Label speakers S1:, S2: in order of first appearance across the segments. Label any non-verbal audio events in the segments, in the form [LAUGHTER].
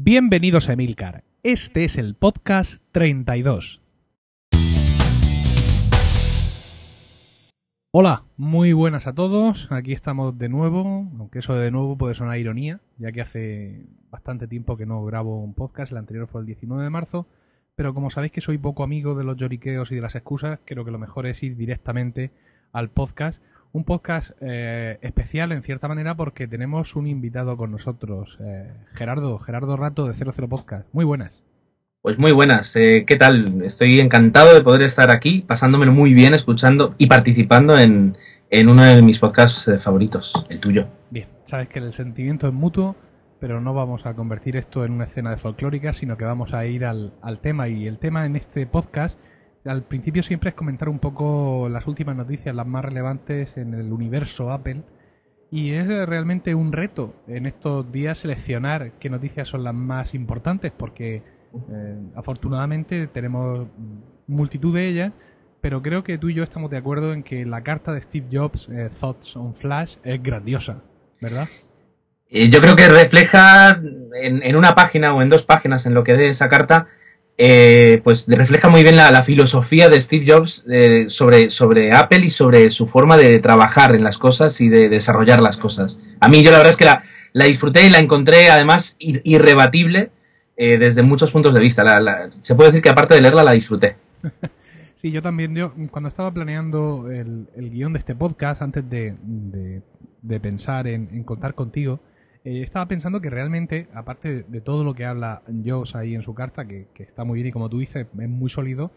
S1: Bienvenidos a Emilcar. Este es el podcast 32. Hola, muy buenas a todos. Aquí estamos de nuevo, aunque eso de nuevo puede sonar ironía, ya que hace bastante tiempo que no grabo un podcast. El anterior fue el 19 de marzo. Pero como sabéis que soy poco amigo de los lloriqueos y de las excusas, creo que lo mejor es ir directamente al podcast. Un podcast eh, especial en cierta manera porque tenemos un invitado con nosotros, eh, Gerardo, Gerardo Rato de 00 Podcast. Muy buenas.
S2: Pues muy buenas, eh, ¿qué tal? Estoy encantado de poder estar aquí, pasándomelo muy bien, escuchando y participando en, en uno de mis podcasts favoritos, el tuyo.
S1: Bien, sabes que el sentimiento es mutuo pero no vamos a convertir esto en una escena de folclórica, sino que vamos a ir al, tema. Y el tema en este podcast, al principio siempre es comentar un poco las últimas noticias, las más relevantes en el universo Apple. Y es realmente un reto en estos días seleccionar qué noticias son las más importantes, porque eh, afortunadamente tenemos multitud de ellas, pero creo que tú y yo estamos de acuerdo en que la carta de Steve Jobs, eh, Thoughts on Flash, es grandiosa, ¿verdad?
S2: Eh, yo creo que refleja en, una página o en dos páginas en lo que dé esa carta, eh, pues refleja muy bien la, filosofía de Steve Jobs eh, sobre, sobre Apple y sobre su forma de trabajar en las cosas y de desarrollar las cosas. A mí yo la verdad es que la, disfruté y la encontré además irrebatible desde muchos puntos de vista. se puede decir que aparte de leerla la disfruté. [LAUGHS]
S1: Sí, yo también. Cuando estaba planeando el, guion de este podcast, antes de, pensar en, contar contigo, eh, estaba pensando que realmente, aparte de, todo lo que habla Jobs ahí en su carta, que, está muy bien y como tú dices, es muy sólido,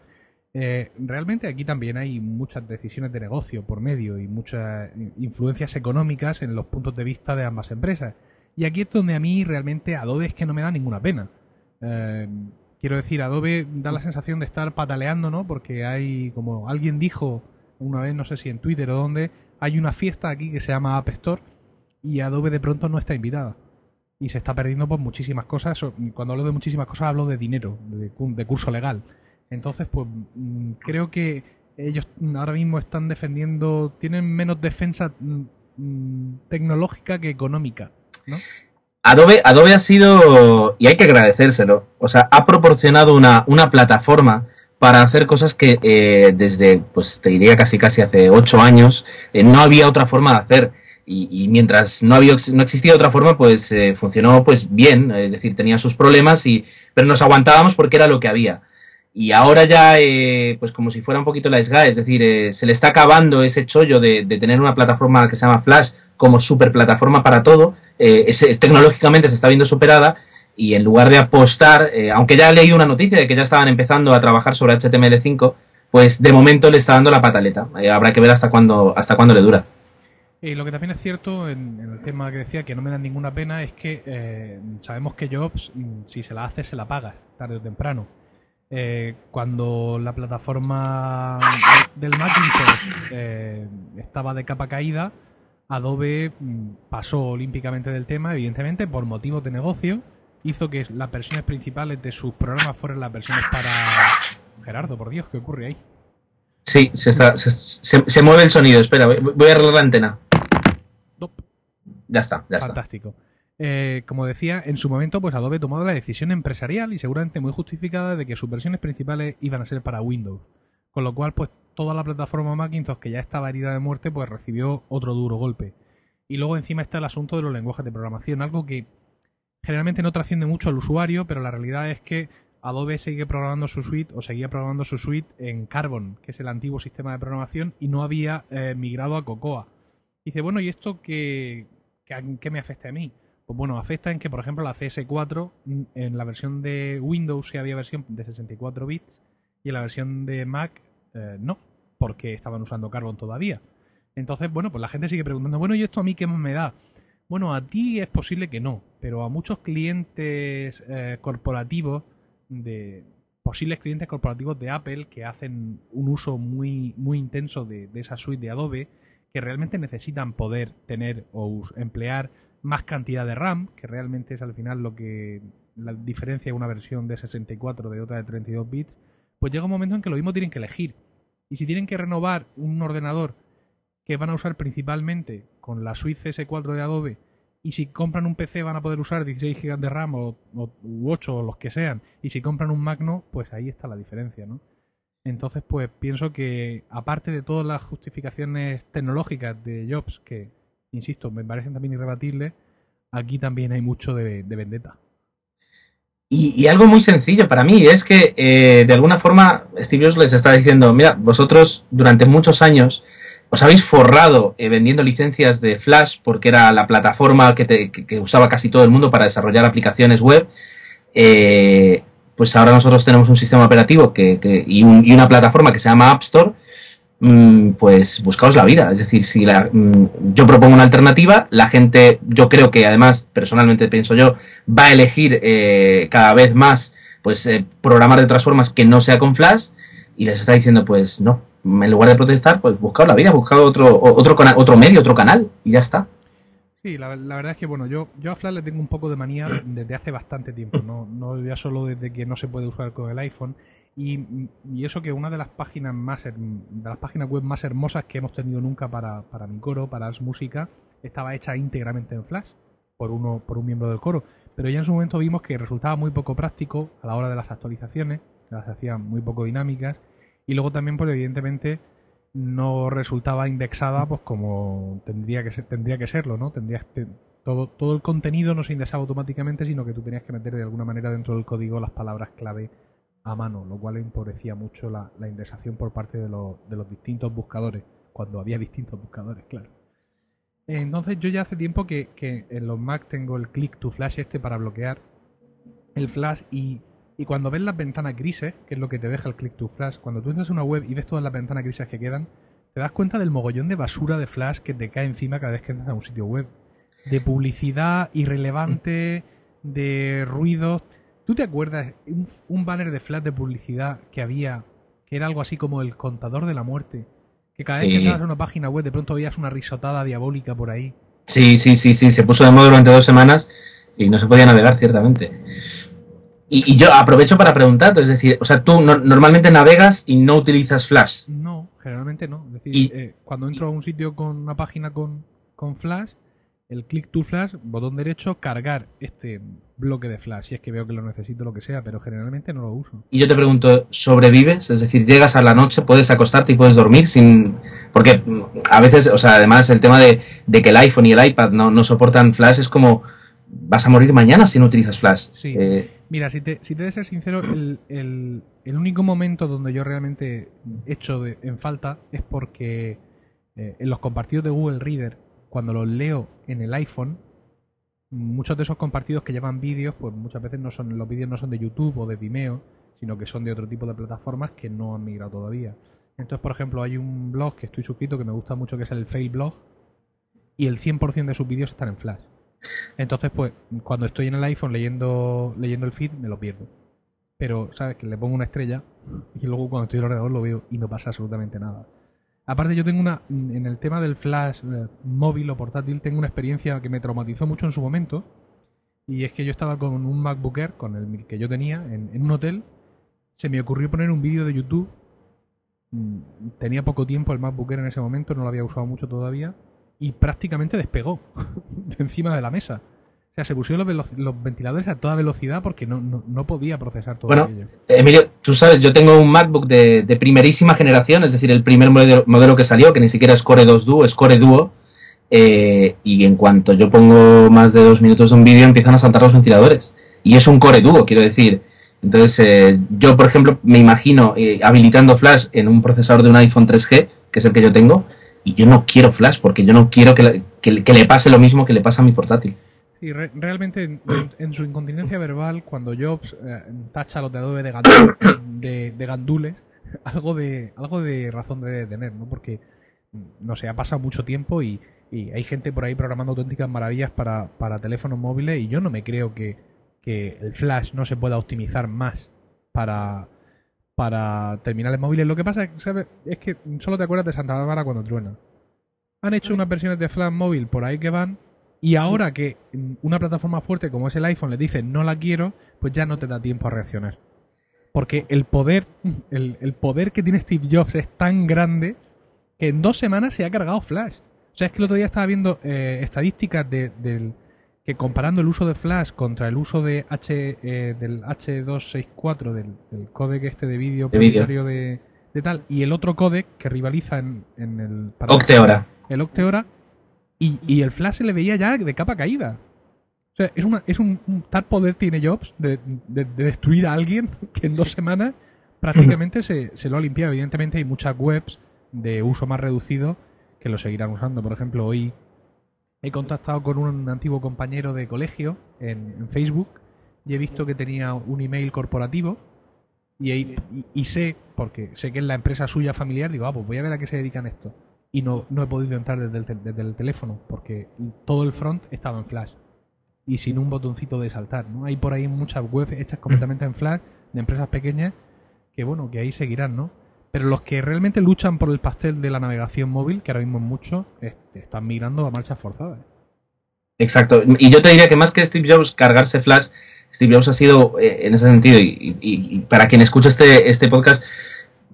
S1: eh, realmente aquí también hay muchas decisiones de negocio por medio y muchas influencias económicas en los puntos de vista de ambas empresas. Y aquí es donde a mí realmente Adobe es que no me da ninguna pena. Eh, quiero decir, Adobe da la sensación de estar pataleando, ¿no? Porque hay, como alguien dijo una vez, no sé si en Twitter o dónde, hay una fiesta aquí que se llama App Store y Adobe de pronto no está invitada. Y se está perdiendo por muchísimas cosas. Cuando hablo de muchísimas cosas hablo de dinero, de, curso legal. Entonces, pues mm, creo que ellos ahora mismo están defendiendo, tienen menos defensa mm, mm, tecnológica que económica, ¿no?
S2: Adobe, Adobe ha sido, y hay que agradecérselo, o sea, ha proporcionado una, una plataforma para hacer cosas que eh, desde, pues te diría casi casi hace ocho años, eh, no había otra forma de hacer y, mientras no había no existía otra forma pues eh, funcionó pues bien es decir tenía sus problemas y pero nos aguantábamos porque era lo que había. Y ahora ya eh, pues como si fuera un poquito la SGA es decir eh, se le está acabando ese chollo de, tener una plataforma que se llama Flash como super plataforma para todo tecnológicamente se está viendo superada y en lugar de apostar aunque ya leído una noticia de que ya estaban empezando a trabajar sobre HTML5 pues de momento le está dando la pataleta. Habrá que ver hasta cuándo hasta cuándo le dura
S1: y lo que también es cierto en, el tema que decía que no me da ninguna pena es que eh, sabemos que Jobs, mm, si se la hace, se la paga, tarde o temprano. Eh, cuando la plataforma del Macintosh eh, estaba de capa caída, Adobe mm, pasó olímpicamente del tema, evidentemente, por motivos de negocio, hizo que las versiones principales de sus programas fueran las versiones para... Gerardo, por Dios, ¿qué ocurre ahí?
S2: Sí, se, está, se, mueve el sonido. Espera, voy a arreglar la antena. Ya está, ya
S1: Fantástico. Eh, como decía, en su momento, pues Adobe tomó la decisión empresarial y seguramente muy justificada de que sus versiones principales iban a ser para Windows. Con lo cual, pues toda la plataforma Macintosh que ya estaba herida de muerte, pues recibió otro duro golpe. Y luego encima está el asunto de los lenguajes de programación, algo que generalmente no trasciende mucho al usuario, pero la realidad es que Adobe sigue programando su suite o seguía programando su suite en Carbon, que es el antiguo sistema de programación, y no había eh, migrado a Cocoa. dice, bueno, ¿y esto qué, qué, me afecta a mí? Pues bueno, afecta en que, por ejemplo, la CS4, mm, en la versión de Windows sí había versión de 64 bits, y en la versión de Mac eh, no, porque estaban usando Carbon todavía. Entonces, bueno, pues la gente sigue preguntando, bueno, ¿y esto a mí qué me da? Bueno, a ti es posible que no, pero a muchos clientes eh, corporativos de posibles clientes corporativos de Apple que hacen un uso muy, muy intenso de, esa suite de Adobe, que realmente necesitan poder tener o emplear más cantidad de RAM, que realmente es al final lo que la diferencia de una versión de 64 de otra de 32 bits, pues llega un momento en que lo mismo tienen que elegir. Y si tienen que renovar un ordenador que van a usar principalmente con la suite CS4 de Adobe y si compran un PC van a poder usar 16 GB de RAM o, o u 8 o los que sean, y si compran un Mac no, pues ahí está la diferencia, ¿no? Entonces, pues pienso que aparte de todas las justificaciones tecnológicas de Jobs, que, insisto, me parecen también irrebatibles, aquí también hay mucho de, de vendetta.
S2: Y, algo muy sencillo para mí es que, eh, de alguna forma, Steve Jobs les está diciendo, mira, vosotros durante muchos años os habéis forrado eh, vendiendo licencias de Flash porque era la plataforma que, te, que, usaba casi todo el mundo para desarrollar aplicaciones web. Eh, pues ahora nosotros tenemos un sistema operativo que, y, un, y, una plataforma que se llama App Store Mm, pues buscaos la vida. Es decir, si la, mm, yo propongo una alternativa, la gente, yo creo que además, personalmente pienso yo, va a elegir eh, cada vez más pues eh, programar de otras formas que no sea con Flash y les está diciendo, pues no, en lugar de protestar, pues buscaos la vida, buscaos otro, otro, otro medio, otro canal y ya está.
S1: Sí, la, la, verdad es que bueno, yo, yo a Flash le tengo un poco de manía desde hace bastante tiempo, no, no ya solo desde que no se puede usar con el iPhone. Y, y, eso que una de las páginas más de las páginas web más hermosas que hemos tenido nunca para, para mi coro, para Ars Música, estaba hecha íntegramente en Flash por uno, por un miembro del coro. Pero ya en su momento vimos que resultaba muy poco práctico a la hora de las actualizaciones, las hacían muy poco dinámicas, y luego también, pues evidentemente, no resultaba indexada pues como tendría que ser, tendría que serlo, ¿no? Tendrías todo, todo el contenido no se indexaba automáticamente, sino que tú tenías que meter de alguna manera dentro del código las palabras clave a mano, lo cual empobrecía mucho la, la indexación por parte de, lo, de, los distintos buscadores, cuando había distintos buscadores, claro. Entonces yo ya hace tiempo que, que en los Mac tengo el click to flash este para bloquear el flash y, y, cuando ves las ventanas grises, que es lo que te deja el click to flash, cuando tú entras en una web y ves todas las ventanas grises que quedan, te das cuenta del mogollón de basura de flash que te cae encima cada vez que entras a un sitio web. De publicidad irrelevante, de ruidos ¿Tú te acuerdas un, un, banner de flash de publicidad que había, que era algo así como el contador de la muerte? Que cada sí. vez que entrabas a una página web de pronto veías una risotada diabólica por ahí.
S2: Sí, sí, sí, sí, se puso de moda durante dos semanas y no se podía navegar, ciertamente. Y, y yo aprovecho para preguntarte, es decir, o sea, tú no, normalmente navegas y no utilizas Flash.
S1: No, generalmente no. Es decir, y, eh, cuando entro a un sitio con una página con, con Flash, el click to Flash, botón derecho, cargar este bloque de flash, si es que veo que lo necesito, lo que sea, pero generalmente no lo uso.
S2: Y yo te pregunto, ¿sobrevives? Es decir, llegas a la noche, puedes acostarte y puedes dormir sin... Porque a veces, o sea, además el tema de, de que el iPhone y el iPad no, no, soportan flash es como, vas a morir mañana si no utilizas flash.
S1: Sí. Eh... Mira, si te, si te de ser sincero, el, el, el, único momento donde yo realmente echo de, en falta es porque eh, en los compartidos de Google Reader, cuando los leo en el iPhone, muchos de esos compartidos que llevan vídeos, pues muchas veces no son los vídeos no son de YouTube o de Vimeo, sino que son de otro tipo de plataformas que no han migrado todavía. Entonces, por ejemplo, hay un blog que estoy suscrito que me gusta mucho que es el Fail Blog y el 100% de sus vídeos están en Flash. Entonces, pues cuando estoy en el iPhone leyendo leyendo el feed me lo pierdo. Pero, ¿sabes? Que le pongo una estrella y luego cuando estoy en el ordenador lo veo y no pasa absolutamente nada. Aparte yo tengo una, en el tema del flash eh, móvil o portátil, tengo una experiencia que me traumatizó mucho en su momento. Y es que yo estaba con un MacBook Air, con el que yo tenía, en, en un hotel. Se me ocurrió poner un vídeo de YouTube. Mm, tenía poco tiempo el MacBook Air en ese momento, no lo había usado mucho todavía. Y prácticamente despegó [LAUGHS] de encima de la mesa. O sea, se pusieron los, los, ventiladores a toda velocidad porque no, no, no podía procesar todo
S2: bueno,
S1: aquello.
S2: Emilio, tú sabes, yo tengo un MacBook de, de, primerísima generación, es decir, el primer modelo, modelo, que salió, que ni siquiera es Core 2 Duo, es Core Duo. Eh, y en cuanto yo pongo más de dos minutos de un vídeo, empiezan a saltar los ventiladores. Y es un Core Duo, quiero decir. Entonces, eh, yo, por ejemplo, me imagino eh, habilitando Flash en un procesador de un iPhone 3G, que es el que yo tengo, y yo no quiero Flash porque yo no quiero que, que, que le pase lo mismo que le pasa a mi portátil.
S1: Y re realmente en, [CLEARS THROAT] en, su incontinencia verbal, cuando Jobs eh, tacha los de Adobe de, gandul [CLEARS THROAT] de, de, gandules, algo de, algo de razón debe tener, ¿no? Porque, no sé, ha pasado mucho tiempo y, y hay gente por ahí programando auténticas maravillas para, para, teléfonos móviles y yo no me creo que, que el flash no se pueda optimizar más para, para terminales móviles. Lo que pasa ¿sabes? es que solo te acuerdas de Santa Bárbara cuando truena. Han hecho unas versiones de flash móvil por ahí que van y ahora que una plataforma fuerte como es el iPhone le dice no la quiero, pues ya no te da tiempo a reaccionar. Porque el poder, el, poder que tiene Steve Jobs es tan grande que en dos semanas se ha cargado Flash. O sea, es que el otro día estaba viendo eh, estadísticas de, del, que comparando el uso de Flash contra el uso de H, eh, del H264, del, del códec este de vídeo
S2: De vídeo.
S1: propietario de, de tal, y el otro códec que rivaliza en, en el...
S2: Octeora.
S1: el Octeora y, y el Flash se le veía ya de capa caída. O sea, es, una, es un, un tal poder tiene Jobs de, de- de destruir a alguien [LAUGHS] que en dos semanas prácticamente se, se lo ha limpiado. Evidentemente hay muchas webs de uso más reducido que lo seguirán usando. Por ejemplo, hoy he contactado con un antiguo compañero de colegio en, Facebook y he visto que tenía un email corporativo y, sé, porque sé que es la empresa suya familiar, digo, ah, pues voy a ver a qué se dedican esto. Y no, no he podido entrar desde el, desde el teléfono, porque todo el front estaba en Flash. Y sin un botoncito de saltar, ¿no? Hay por ahí muchas webs hechas completamente en Flash, de empresas pequeñas, que bueno, que ahí seguirán, ¿no? Pero los que realmente luchan por el pastel de la navegación móvil, que ahora mismo es mucho, es- están migrando a marchas forzadas.
S2: Exacto. Y yo te diría que más que Steve Jobs cargarse Flash, Steve Jobs ha sido eh, en ese sentido, y, para quien escucha este, este podcast,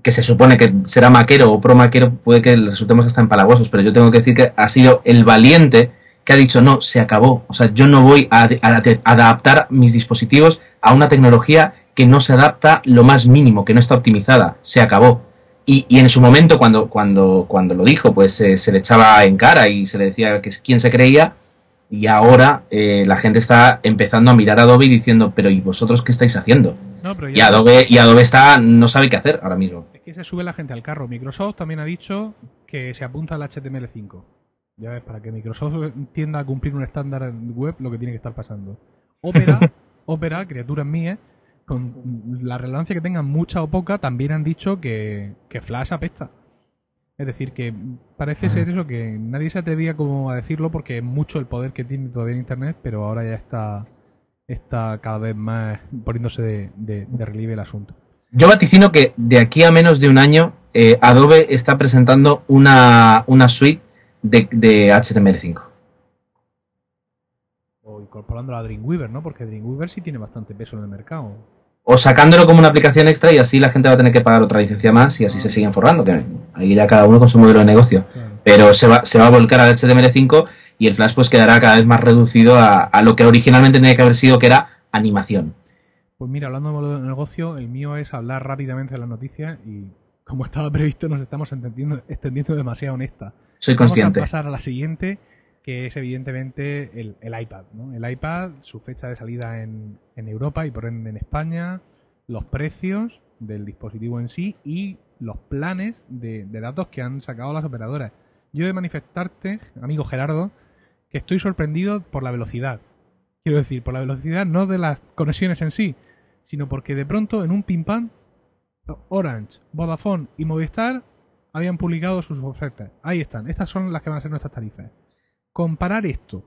S2: que se supone que será maquero o pro maquero, puede que resultemos hasta empalagosos, pero yo tengo que decir que ha sido el valiente que ha dicho, no, se acabó. O sea, yo no voy a adaptar mis dispositivos a una tecnología que no se adapta lo más mínimo, que no está optimizada. Se acabó. Y, y en su momento, cuando, cuando, cuando lo dijo, pues eh, se le echaba en cara y se le decía que es quién se creía. Y ahora eh, la gente está empezando a mirar a Adobe diciendo, pero ¿y vosotros qué estáis haciendo?
S1: No, pero
S2: Y Adobe, y Adobe está, no sabe qué hacer ahora mismo.
S1: Es que se sube la gente al carro. Microsoft también ha dicho que se apunta al HTML5. Ya ves, para que Microsoft tienda a cumplir un estándar web, lo que tiene que estar pasando. Opera, [LAUGHS] Opera, criaturas mías, con la relevancia que tengan mucha o poca, también han dicho que, que Flash apesta. Es decir, que parece ser eso, que nadie se atrevía como a decirlo porque es mucho el poder que tiene todavía en Internet, pero ahora ya está, está cada vez más poniéndose de, de- de relieve el asunto.
S2: Yo vaticino que de aquí a menos de un año, eh, Adobe está presentando una, una suite de, de HTML5.
S1: O incorporando a Dreamweaver, ¿no? Porque Dreamweaver sí tiene bastante peso en el mercado.
S2: O sacándolo como una aplicación extra y así la gente va a tener que pagar otra licencia más y así se siguen forrando, que ahí ya cada uno con su modelo de negocio. Pero se va, se va a volcar al HTML5 y el Flash pues quedará cada vez más reducido a, a lo que originalmente tenía que haber sido, que era animación.
S1: Pues mira, hablando de modelo de negocio, el mío es hablar rápidamente de las noticias y como estaba previsto nos estamos entendiendo, extendiendo demasiado en esta.
S2: Soy
S1: Vamos
S2: consciente.
S1: a pasar a la siguiente, que es evidentemente el, el iPad. ¿no? El iPad, su fecha de salida en, Europa y por ende en España, los precios del dispositivo en sí y los planes de, de datos que han sacado las operadoras. Yo he de manifestarte, amigo Gerardo, que estoy sorprendido por la velocidad. Quiero decir, por la velocidad no de las conexiones en sí, sino porque de pronto en un pim pam Orange, Vodafone y Movistar habían publicado sus ofertas. Ahí están, estas son las que van a ser nuestras tarifas. Comparar esto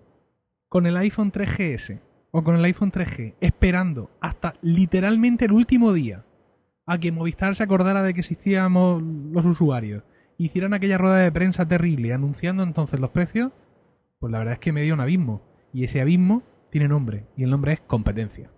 S1: con el iPhone 3GS o con el iPhone 3G, esperando hasta literalmente el último día a que Movistar se acordara de que existíamos los usuarios, hicieran aquella rueda de prensa terrible anunciando entonces los precios, pues la verdad es que me dio un abismo. Y ese abismo tiene nombre, y el nombre es competencia.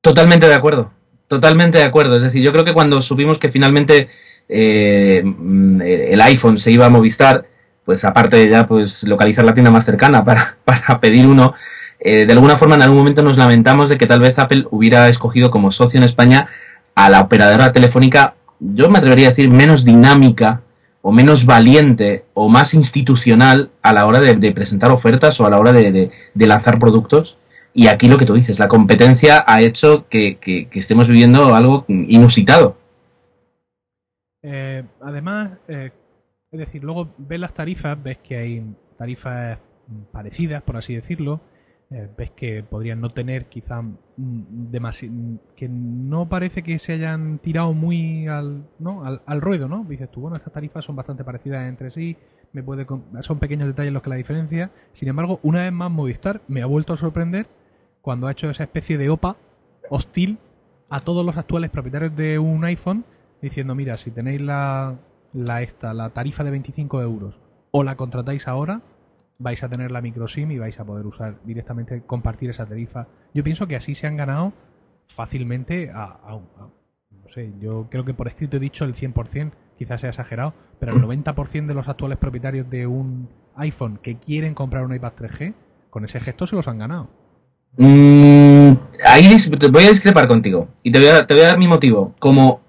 S2: Totalmente de acuerdo. Totalmente de acuerdo. Es decir, yo creo que cuando supimos que finalmente eh, mm, el iPhone se iba a Movistar, pues aparte de ya pues localizar la tienda más cercana para, [LAUGHS] para pedir uno, eh, de alguna forma en algún momento nos lamentamos de que tal vez Apple hubiera escogido como socio en España a la operadora telefónica, yo me atrevería a decir, menos dinámica o menos valiente o más institucional a la hora de, presentar ofertas o a la hora de, lanzar productos. Y aquí lo que tú dices, la competencia ha hecho que, que- que estemos viviendo algo inusitado.
S1: Eh, además, eh, es decir, luego ves las tarifas, ves que hay tarifas mm, parecidas, por así decirlo. eh, ves que podrían no tener quizá demasiado que no parece que se hayan tirado muy al no al, al ruedo no dices tú bueno estas tarifas son bastante parecidas entre sí me puede son pequeños detalles los que la diferencia sin embargo una vez más Movistar me ha vuelto a sorprender cuando ha hecho esa especie de OPA hostil a todos los actuales propietarios de un iPhone diciendo mira si tenéis la la esta la tarifa de 25 euros o la contratáis ahora vais a tener la micro SIM y vais a poder usar directamente, compartir esa tarifa. Yo pienso que así se han ganado fácilmente a, no sé, yo creo que por escrito he dicho el 100%, quizás sea exagerado, pero el 90% de los actuales propietarios de un iPhone que quieren comprar un iPad 3G con ese gesto se los han ganado.
S2: Mm, ahí voy a discrepar contigo y te voy a, te voy a dar mi motivo. Como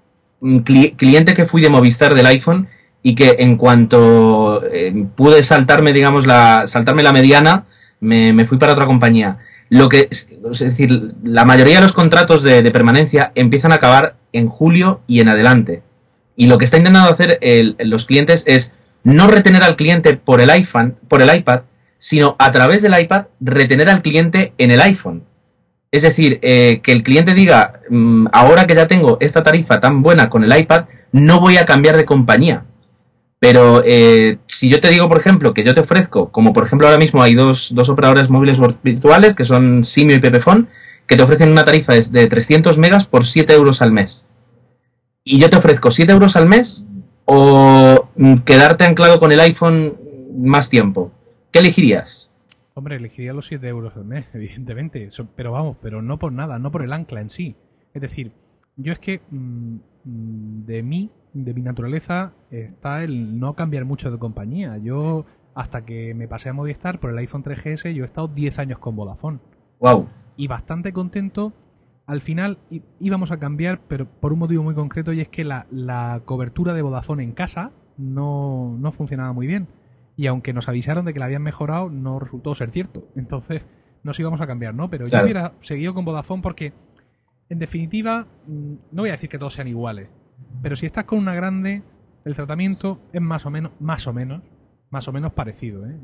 S2: cliente que fui de Movistar del iPhone y que en cuanto eh, pude saltarme, digamos, la, saltarme la mediana, me, fui para otra compañía. Lo que, es decir, la mayoría de los contratos de, permanencia empiezan a acabar en julio y en adelante. Y lo que está intentando hacer los clientes es no retener al cliente por el iPhone, por el iPad, sino a través del iPad retener al cliente en el iPhone. Es decir, eh, que el cliente diga, mm, ahora que ya tengo esta tarifa tan buena con el iPad, no voy a cambiar de compañía. Pero eh, si yo te digo, por ejemplo, que yo te ofrezco, como por ejemplo ahora mismo hay dos, dos operadores móviles virtuales, que son Simio y Pepefone, que te ofrecen una tarifa de 300 megas por 7 euros al mes. Y yo te ofrezco 7 euros al mes o mm, quedarte anclado con el iPhone más tiempo. ¿Qué elegirías?
S1: Hombre, elegiría los 7 euros al mes, [LAUGHS] evidentemente. Pero vamos, pero no por nada, no por el ancla en sí. Es decir, yo es que mm, mm, de mí, de mi naturaleza, está el no cambiar mucho de compañía. Yo, hasta que me pasé a Movistar por el iPhone 3GS, yo he estado 10 años con Vodafone.
S2: Wow.
S1: Y bastante contento. Al final íbamos a cambiar, pero por un motivo muy concreto, y es que la, la cobertura de Vodafone en casa no, no funcionaba muy bien y aunque nos avisaron de que la habían mejorado, no resultó ser cierto. Entonces nos íbamos a cambiar, ¿no? Pero yo hubiera seguido con Vodafone porque, en definitiva, mm, no voy a decir que todos sean iguales, pero si estás con una grande, el tratamiento es más o menos, más o menos, más o menos parecido, ¿eh?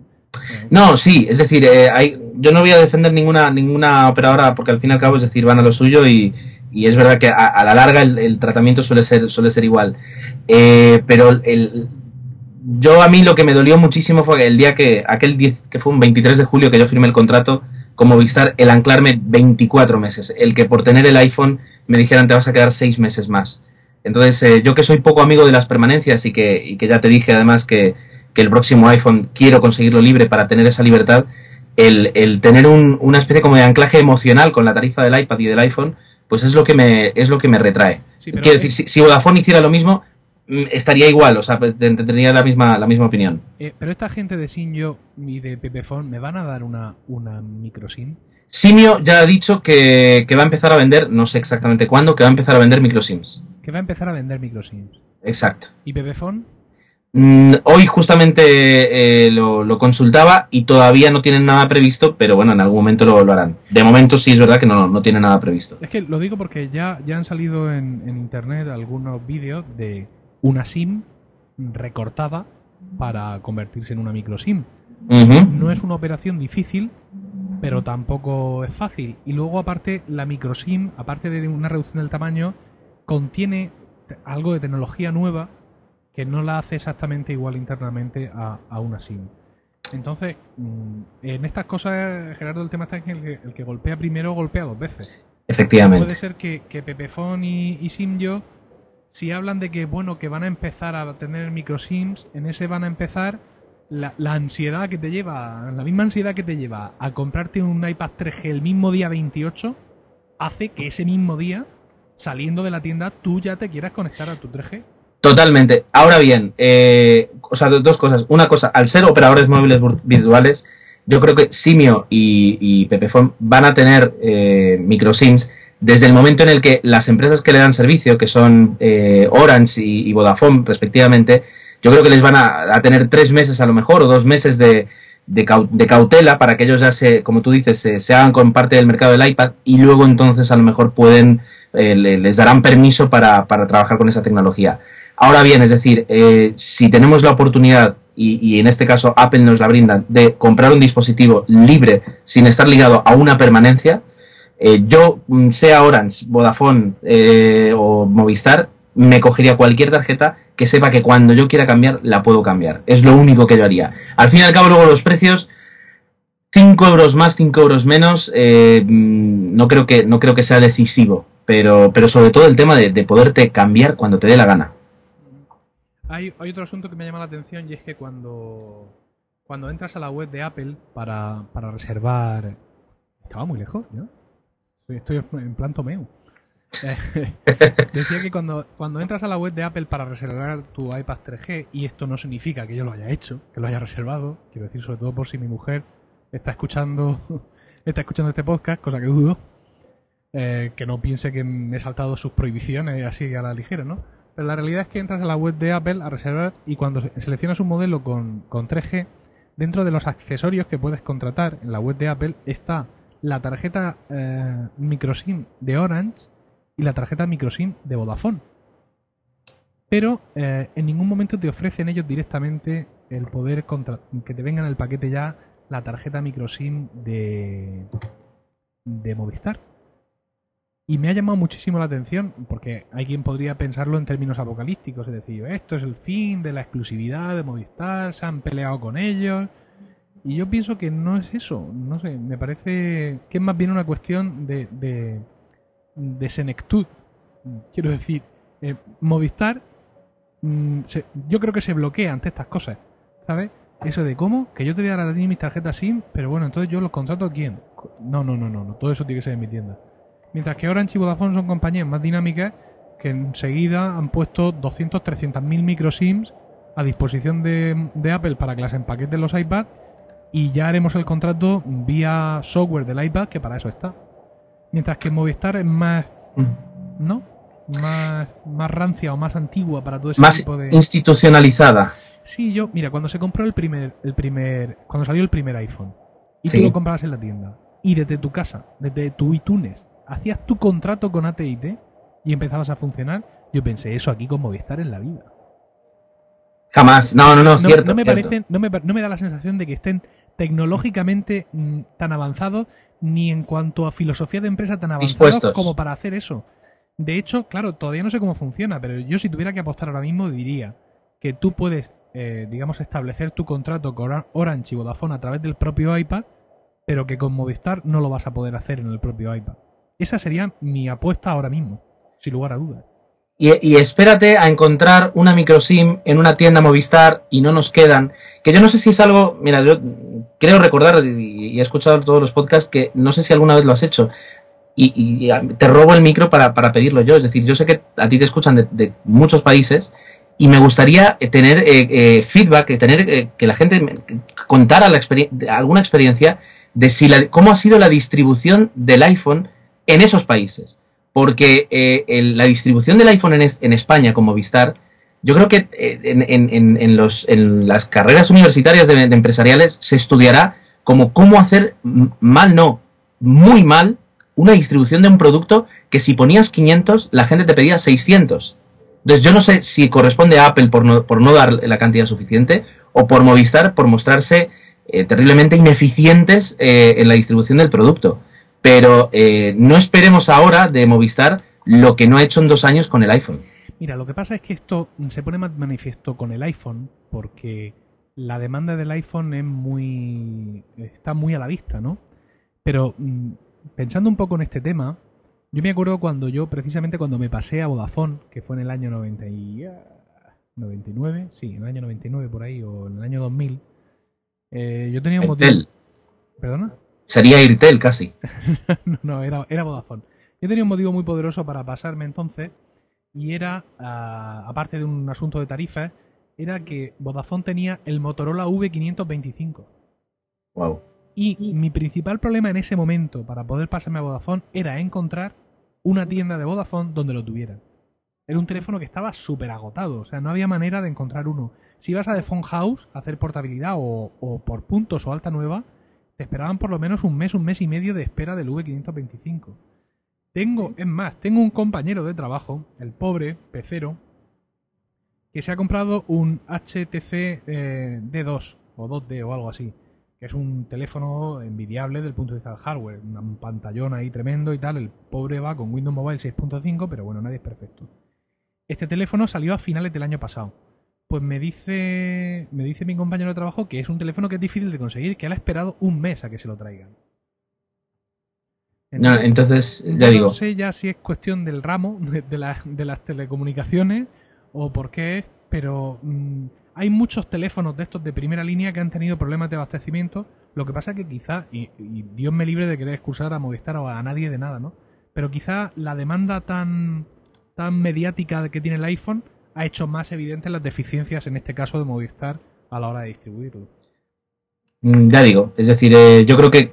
S2: No, sí, es decir, eh, hay, yo no voy a defender ninguna ninguna operadora porque al fin y al cabo, es decir, van a lo suyo y, y es verdad que a, la larga el, tratamiento suele ser suele ser igual. Eh, pero el, yo a mí lo que me dolió muchísimo fue el día que, aquel 10, que fue un 23 de julio que yo firmé el contrato con Movistar, el anclarme 24 meses, el que por tener el iPhone me dijeran te vas a quedar 6 meses más. Entonces, eh, yo que soy poco amigo de las permanencias y que, y que ya te dije además que, que, el próximo iPhone quiero conseguirlo libre para tener esa libertad, el, el tener un, una especie como de anclaje emocional con la tarifa del iPad y del iPhone, pues es lo que me, es lo que me retrae. Quiero decir, si, si Vodafone hiciera lo mismo, estaría igual, o sea, tendría la misma, la misma opinión.
S1: Eh, pero esta gente de Sinjo y de Pepefon, ¿me van a dar una, una microsim?
S2: Simio ya ha dicho que, va a empezar a vender, no sé exactamente cuándo, que va a empezar a vender microsims.
S1: Que va a empezar a vender microsims.
S2: Exacto.
S1: ¿Y Pepefon?
S2: Mm, hoy justamente eh, lo, consultaba y todavía no tienen nada previsto, pero bueno, en algún momento lo, harán. De momento sí es verdad que no, no tiene nada previsto.
S1: Es que lo digo porque ya, ya han salido en, en internet algunos vídeos de una SIM recortada para convertirse en una micro SIM. No es una operación difícil, pero tampoco es fácil. Y luego, aparte, la micro SIM, aparte de una reducción del tamaño, contiene algo de tecnología nueva que no la hace exactamente igual internamente a, una SIM. Entonces, mm, en estas cosas, Gerardo, el tema está en que el que, golpea primero golpea dos veces.
S2: Efectivamente.
S1: Puede ser que, que Pepefon y, y SimYo si hablan de que bueno que van a empezar a tener microsims, en ese van a empezar la, ansiedad que te lleva, la misma ansiedad que te lleva a comprarte un iPad 3G el mismo día 28, hace que ese mismo día, saliendo de la tienda, tú ya te quieras conectar a tu 3G.
S2: Totalmente. Ahora bien, eh, o sea, dos cosas. Una cosa, al ser operadores móviles virtuales, yo creo que Simio y, Pepefone van a tener eh, microsims desde el momento en el que las empresas que le dan servicio, que son eh, Orange y, Vodafone respectivamente, yo creo que les van a, tener tres meses a lo mejor o dos meses de, cautela para que ellos ya se, como tú dices, se, hagan con parte del mercado del iPad y luego entonces a lo mejor pueden, eh, les darán permiso para, trabajar con esa tecnología. Ahora bien, es decir, eh, si tenemos la oportunidad, y, y, en este caso Apple nos la brinda, de comprar un dispositivo libre sin estar ligado a una permanencia, eh, yo, mm, sea Orange, Vodafone eh, o Movistar, me cogería cualquier tarjeta que sepa que cuando yo quiera cambiar, la puedo cambiar. Es lo único que yo haría. Al fin y al cabo, luego los precios, 5 euros más, 5 euros menos, eh, mm, no, creo que, no creo que sea decisivo. Pero, pero sobre todo el tema de, poderte cambiar cuando te dé la gana.
S1: Hay, otro asunto que me llama la atención y es que cuando, cuando entras a la web de Apple para, para reservar... Estaba muy lejos, ¿no? Estoy en plan Tomeu. [LAUGHS] [LAUGHS] decía que cuando, cuando entras a la web de Apple para reservar tu iPad 3G, y esto no significa que yo lo haya hecho, que lo haya reservado, quiero decir, sobre todo por si mi mujer está escuchando [LAUGHS] está escuchando este podcast, cosa que dudo, eh, que no piense que me he saltado sus prohibiciones así a la ligera, ¿no? Pero la realidad es que entras a la web de Apple a reservar y cuando seleccionas un modelo con, con 3G, dentro de los accesorios que puedes contratar en la web de Apple está la tarjeta eh, microSIM de Orange y la tarjeta microSIM de Vodafone. Pero eh, en ningún momento te ofrecen ellos directamente el poder contra que te venga en el paquete ya la tarjeta microSIM de, de Movistar. Y me ha llamado muchísimo la atención, porque hay quien podría pensarlo en términos apocalípticos, es decir, esto es el fin de la exclusividad de Movistar, se han peleado con ellos. Y yo pienso que no es eso, no sé, me parece que es más bien una cuestión de, de, senectud. Quiero decir, eh, Movistar, mm, se- yo creo que se bloquea ante estas cosas, ¿sabes? Eso de cómo, que yo te voy a dar a ti mis tarjetas SIM, pero bueno, entonces yo los contrato a quién. No, no, no, no, no, todo eso tiene que ser en mi tienda. Mientras que Orange y Vodafone son compañías más dinámicas que enseguida han puesto 200, 300 mil microsims a disposición de, de Apple para que las empaqueten los iPad y ya haremos el contrato vía software del iPad que para eso está. Mientras que Movistar es más, ¿no? Más, más rancia o más antigua para todo ese
S2: Más
S1: tipo de...
S2: institucionalizada.
S1: Sí, yo, mira, cuando se compró el primer, el primer, cuando salió el primer iPhone y
S2: Sí.
S1: tú lo comprabas en la tienda y desde tu casa, desde tu iTunes, hacías tu contrato con AT&T y empezabas a funcionar, yo pensé eso aquí con Movistar en la vida.
S2: Jamás. No, no, no,
S1: No,
S2: cierto.
S1: no me
S2: cierto.
S1: parecen, no me, no me da la sensación de que estén tecnológicamente mm, tan avanzados ni en cuanto a filosofía de empresa tan avanzados como para hacer eso. De hecho, claro, todavía no sé cómo funciona, pero yo si tuviera que apostar ahora mismo diría que tú puedes, eh, digamos, establecer tu contrato con Ora- Orange y Vodafone a través del propio iPad, pero que con Movistar no lo vas a poder hacer en el propio iPad. Esa sería mi apuesta ahora mismo, sin lugar a dudas.
S2: Y, y espérate a encontrar una microsim en una tienda Movistar y no nos quedan. Que yo no sé si es algo. Mira, yo creo recordar y, he escuchado todos los podcasts que no sé si alguna vez lo has hecho. Y, te robo el micro para, para pedirlo yo. Es decir, yo sé que a ti te escuchan de, de muchos países y me gustaría eh, tener eh, eh, feedback, eh, tener eh, que la gente contara la experien- alguna experiencia de si la, cómo ha sido la distribución del iPhone en esos países. Porque eh, la distribución del iPhone en, es- en España con Movistar, yo creo que eh, en, las carreras universitarias de, de empresariales se estudiará como cómo hacer mal, no, muy mal, una distribución de un producto que si ponías 500, la gente te pedía 600. Entonces yo no sé si corresponde a Apple por no, por no dar la cantidad suficiente o por Movistar por mostrarse eh, terriblemente ineficientes eh, en la distribución del producto. Pero eh, no esperemos ahora de Movistar lo que no ha hecho en dos años con el iPhone.
S1: Mira, lo que pasa es que esto se pone más manifiesto con el iPhone porque la demanda del iPhone es muy está muy a la vista, ¿no? Pero mm, pensando un poco en este tema, yo me acuerdo cuando yo precisamente cuando me pasé a Vodafone, que fue en el año 90 y, ah, 99, sí, en el año 99 por ahí o en el año 2000, eh, yo tenía un motivo. ¿Perdona?
S2: Sería Airtel casi. [LAUGHS]
S1: no, no, era, era Vodafone. Yo tenía un motivo muy poderoso para pasarme entonces y era, ah, aparte de un asunto de tarifas, era que Vodafone tenía el Motorola V525.
S2: Wow.
S1: Y mi principal problema en ese momento para poder pasarme a Vodafone era encontrar una tienda de Vodafone donde lo tuvieran. Era un teléfono que estaba súper agotado, o sea, no había manera de encontrar uno. Si ibas a The Phone House a hacer portabilidad o, o por puntos o alta nueva, te esperaban por lo menos un mes, un mes y medio de espera del V525. Tengo, es más, tengo un compañero de trabajo, el pobre pecero, que se ha comprado un HTC eh, D2 o 2D o algo así, que es un teléfono envidiable desde el punto de vista del hardware, un pantallón ahí tremendo y tal. El pobre va con Windows Mobile 6.5, pero bueno, nadie es perfecto. Este teléfono salió a finales del año pasado. Pues me dice, me dice mi compañero de trabajo que es un teléfono que es difícil de conseguir, que él ha esperado un mes a que se lo traigan.
S2: No, entonces, ya
S1: yo
S2: digo,
S1: No sé ya si es cuestión del ramo de, de la- de las telecomunicaciones o por qué es, pero mm, hay muchos teléfonos de estos de primera línea que han tenido problemas de abastecimiento. Lo que pasa es que quizá, y, y Dios me libre de querer excusar a Movistar o a nadie de nada, ¿no? Pero quizá la demanda tan, tan mediática que tiene el iPhone ha hecho más evidentes las deficiencias, en este caso de Movistar, a la hora de distribuirlo.
S2: Mm, Ya digo, es decir, eh, yo creo que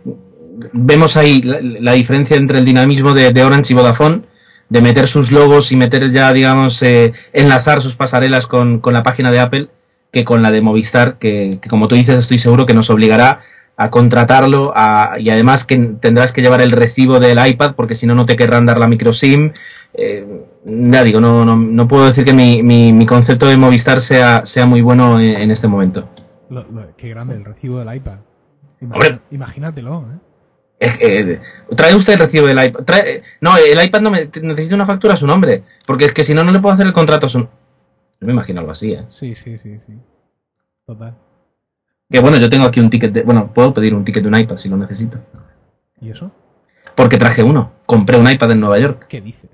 S2: vemos ahí la, diferencia entre el dinamismo de, Orange y Vodafone, de meter sus logos y meter ya, digamos, eh, enlazar sus pasarelas con, con la página de Apple, que con la de Movistar, que, que como tú dices, estoy seguro que nos obligará a contratarlo a- y además que tendrás que llevar el recibo del iPad porque si no, no te querrán dar la micro SIM. Eh, ya digo, no, no, no puedo decir que mi, mi, mi concepto de Movistar sea, sea muy bueno en, en este momento.
S1: Lo- lo- qué grande el recibo del iPad. Imagina- imagínatelo, ¿eh?
S2: Eh, eh, trae usted el recibo del iPad. Trae- no, el iPad no me, necesita una factura a su nombre. Porque es que si no, no le puedo hacer el contrato a su. Yo me imagino algo así, ¿eh?
S1: Sí, sí, sí, sí. Total.
S2: Que bueno, yo tengo aquí un ticket de. Bueno, puedo pedir un ticket de un iPad si lo necesito.
S1: ¿Y eso?
S2: Porque traje uno. Compré un iPad en Nueva York.
S1: ¿Qué dices?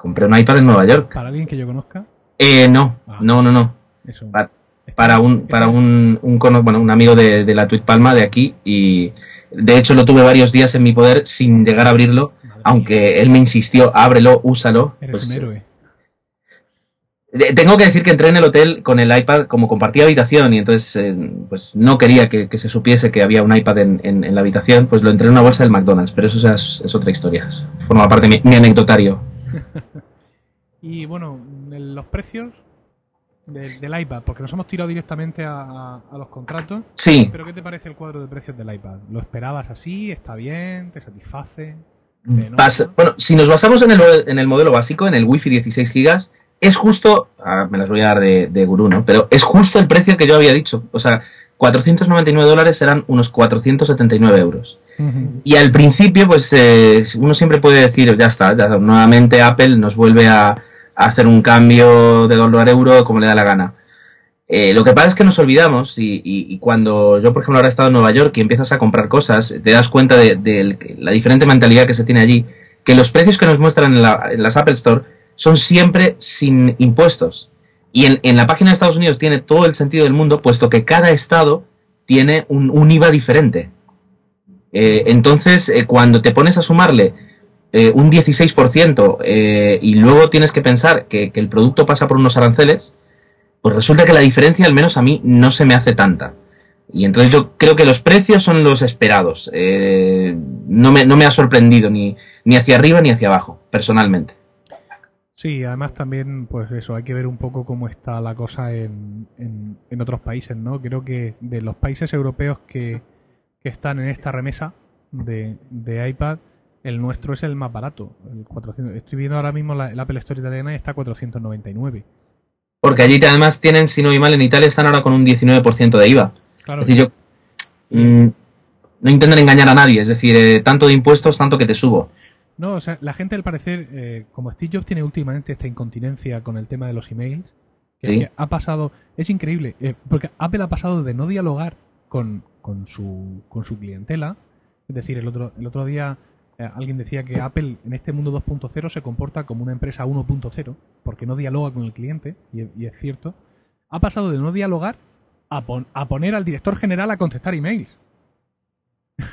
S2: Compré un iPad en Nueva York.
S1: Para alguien que yo conozca,
S2: Eh, no,
S1: Ah.
S2: no, no, no.
S1: eso.
S2: Pa- Para un, para un, un, bueno, un amigo de, de la Tweet Palma de aquí. Y de hecho lo tuve varios días en mi poder sin llegar a abrirlo.
S1: Madre mía,
S2: Aunque él me insistió, ábrelo, úsalo.
S1: Eres
S2: Pues,
S1: un héroe.
S2: Eh, Tengo que decir que entré en el hotel con el iPad como compartía habitación y entonces eh, pues no quería que, que se supiese que había un iPad en, en- en la habitación, pues lo entré en una bolsa del McDonald's, pero eso es, es otra historia. Forma parte de mi, mi anecdotario. [LAUGHS]
S1: Y bueno, los precios del, del iPad, porque nos hemos tirado directamente a, a- a los contratos.
S2: Sí,
S1: Pero ¿qué te parece el cuadro de precios del iPad? ¿Lo esperabas así? ¿Está bien? ¿Te satisface?
S2: Bueno, si nos basamos en el, en el modelo básico, en el Wi-Fi 16 GB, es justo, ah, me las voy a dar de, de gurú, ¿no? Pero es justo el precio que yo había dicho. O sea, 499 dólares serán unos 479 euros. Y al principio, pues eh, uno siempre puede decir, ya está, ya, nuevamente Apple nos vuelve a, hacer un cambio de dólar a euro como le da la gana. Eh, lo que pasa es que nos olvidamos y, y- y cuando yo, por ejemplo, ahora he estado en Nueva York y empiezas a comprar cosas, te das cuenta de, la diferente mentalidad que se tiene allí, que los precios que nos muestran en, la- en las Apple Store son siempre sin impuestos. Y en, en la página de Estados Unidos tiene todo el sentido del mundo, puesto que cada estado tiene un IVA diferente. Eh, entonces, eh, cuando te pones a sumarle eh, un 16% eh, y luego tienes que pensar que, el producto pasa por unos aranceles, pues resulta que la diferencia, al menos a mí, no se me hace tanta. Y entonces yo creo que los precios son los esperados. No, me, no me ha sorprendido ni, ni hacia arriba ni hacia abajo, personalmente.
S1: Sí, además también, pues eso, hay que ver un poco cómo está la cosa en, en, en otros países, ¿no? Creo que de los países europeos que, que están en esta remesa de, de iPad, el nuestro es el más barato. El 400, estoy viendo ahora mismo la, el Apple Store italiana y está a 499.
S2: Porque allí además tienen, si no voy mal, en Italia están ahora con un 19% de IVA.
S1: Claro,
S2: Es decir, yo mm, no intentan engañar a nadie, es decir, eh, tanto de impuestos, tanto que te subo.
S1: No, o sea, la gente al parecer, eh, como Steve Jobs tiene últimamente esta incontinencia con el tema de los emails, que,
S2: Sí.
S1: que ha pasado, es increíble, eh, porque Apple ha pasado de no dialogar con, con, su, con su clientela, es decir, el otro, el otro día eh, alguien decía que Apple en este mundo 2.0 se comporta como una empresa 1.0, porque no dialoga con el cliente, y, y es cierto, ha pasado de no dialogar a, pon- a poner al director general a contestar emails.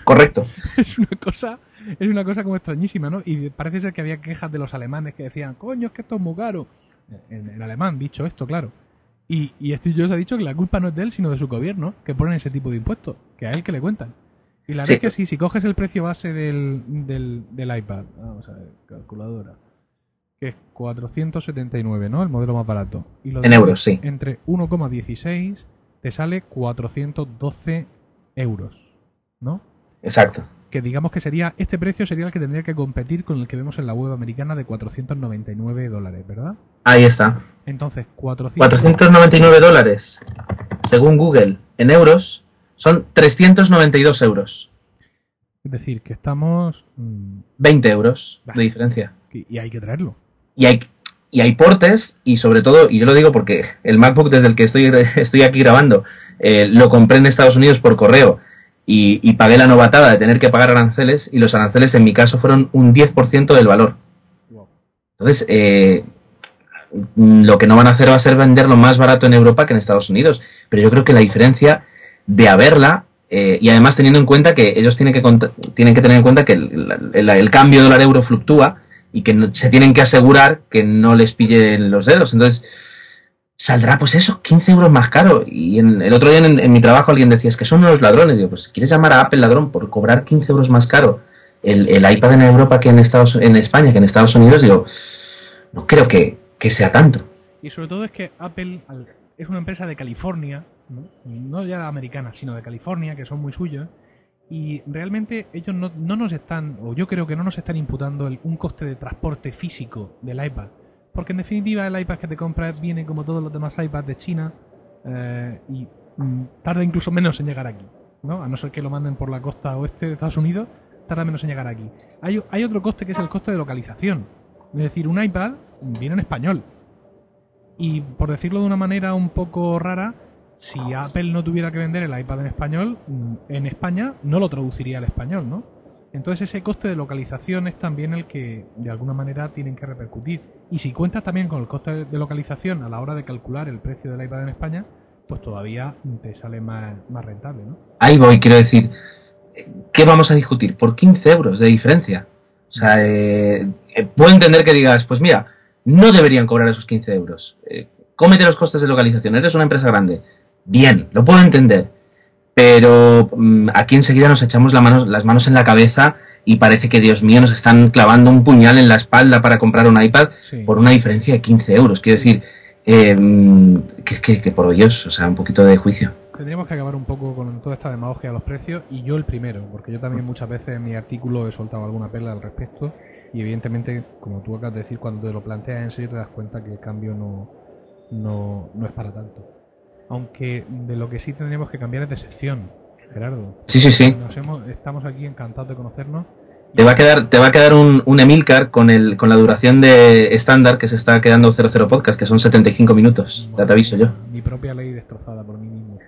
S2: Correcto. [LAUGHS]
S1: es una cosa es una cosa como extrañísima, ¿no? Y parece ser que había quejas de los alemanes que decían, coño, es que esto es muy caro. En, en alemán, dicho esto, claro. Y, y Steve Jobs ha dicho que la culpa no es de él, sino de su gobierno, que ponen ese tipo de impuestos, que a él que le cuentan. Y la
S2: Sí.
S1: verdad es que sí, si coges el precio base del, del, del iPad, vamos a ver, calculadora, que es 479, ¿no? El modelo más barato. Y lo
S2: En euros, sí.
S1: Entre 1,16 te sale 412 euros, ¿no?
S2: Exacto.
S1: Que digamos que sería este precio sería el que tendría que competir con el que vemos en la web americana de 499 dólares, ¿verdad?
S2: Ahí está.
S1: Entonces, 400,
S2: 499 dólares, según Google, en euros, son 392 euros.
S1: es decir, que estamos mm,
S2: 20 euros de diferencia.
S1: y y hay que traerlo.
S2: Y hay, y hay portes, y sobre todo, y yo lo digo porque el MacBook desde el que estoy, [LAUGHS] estoy aquí grabando, eh, lo compré en Estados Unidos por correo y, y pagué la novatada de tener que pagar aranceles, y los aranceles en mi caso fueron un 10% del valor. Entonces, eh, lo que no van a hacer va a ser venderlo más barato en Europa que en Estados Unidos. Pero yo creo que la diferencia de haberla, eh, y además teniendo en cuenta que ellos tienen que, tienen que tener en cuenta que el, cambio dólar-euro fluctúa y que se tienen que asegurar que no les pillen los dedos. Entonces, saldrá pues eso, 15 euros más caro. Y en, el otro día en, mi trabajo alguien decía, es que son los ladrones. Digo, pues quieres llamar a Apple ladrón por cobrar 15 euros más caro el, iPad en Europa que en, Estados, en España, que en Estados Unidos, digo, no creo que, sea tanto.
S1: Y sobre todo es que Apple es una empresa de California, ¿no? ya americana, sino de California, que son muy suyos. Y realmente ellos no, nos están, o yo creo que no nos están imputando un coste de transporte físico del iPad porque en definitiva el iPad que te compras viene como todos los demás iPads de China eh, y mm, tarda incluso menos en llegar aquí. ¿no? A no ser que lo manden por la costa oeste de Estados Unidos, tarda menos en llegar aquí. Hay, otro coste que es el coste de localización. Es decir, un iPad viene en español. Y por decirlo de una manera un poco rara, si Apple no tuviera que vender el iPad en español, mm, en España no lo traduciría al español, ¿no? Entonces ese coste de localización es también el que de alguna manera tienen que repercutir. Y si cuentas también con el coste de localización a la hora de calcular el precio del iPad en España, pues todavía te sale más, rentable, ¿no?
S2: Ahí voy, quiero decir, ¿qué vamos a discutir? Por 15 euros de diferencia. O sea, eh, eh, puedo entender que digas, pues mira, no deberían cobrar esos 15 euros. Eh, cómete los costes de localización, eres una empresa grande. Bien, lo puedo entender pero mm, aquí enseguida nos echamos las manos en la cabeza y parece que, Dios mío, nos están clavando un puñal en la espalda para comprar un iPad por una diferencia de 15 euros. Quiero decir, eh, que, por Dios, o sea, un poquito de juicio.
S1: Tendríamos que acabar un poco con toda esta demagogia de los precios y yo el primero, porque yo también muchas veces en mi artículo he soltado alguna perla al respecto y evidentemente, como tú acabas de decir, cuando te lo planteas en serio te das cuenta que el cambio no, no, no es para tanto. Aunque de lo que sí tendríamos que cambiar es de sección, Gerardo.
S2: Sí, sí, sí.
S1: estamos aquí encantados de conocernos.
S2: Te va a quedar, te va a quedar un, un Emilcar con, el, con la duración de estándar que se está quedando 00 podcast, que son 75 minutos. ya te aviso yo.
S1: Mi propia ley destrozada por mí mismo.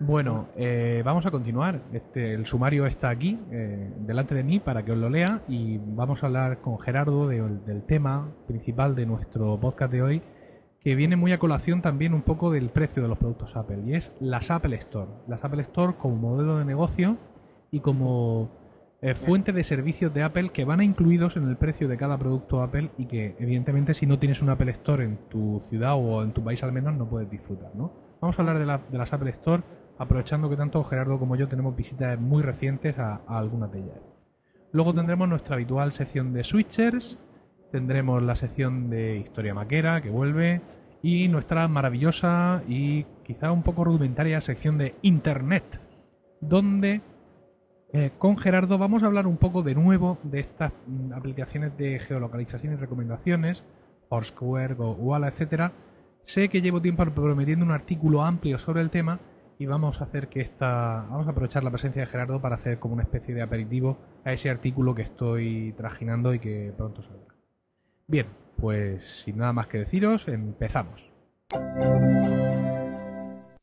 S1: Bueno, eh, vamos a continuar. Este, el sumario está aquí, eh, delante de mí, para que os lo lea. Y vamos a hablar con Gerardo del tema principal de nuestro podcast de hoy, que viene muy a colación también un poco del precio de los productos Apple y es las Apple Store. Las Apple Store como modelo de negocio y como eh, fuente de servicios de Apple que van incluidos en el precio de cada producto Apple y que evidentemente si no tienes un Apple Store en tu ciudad o en tu país al menos no puedes disfrutar. ¿no? Vamos a hablar de, las Apple Store aprovechando que tanto Gerardo como yo tenemos visitas muy recientes a, a algunas de ellas. Luego tendremos nuestra habitual sección de switchers, tendremos la sección de historia maquera que vuelve, y nuestra maravillosa y quizá un poco rudimentaria sección de Internet, donde eh, con Gerardo vamos a hablar un poco de nuevo de estas mm, aplicaciones de geolocalización y recomendaciones, Foursquare, Walla, etcétera. Sé que llevo tiempo prometiendo un artículo amplio sobre el tema y vamos a hacer que esta vamos a aprovechar la presencia de Gerardo para hacer como una especie de aperitivo a ese artículo que estoy trajinando y que pronto saldrá. Bien, pues sin nada más que deciros, empezamos.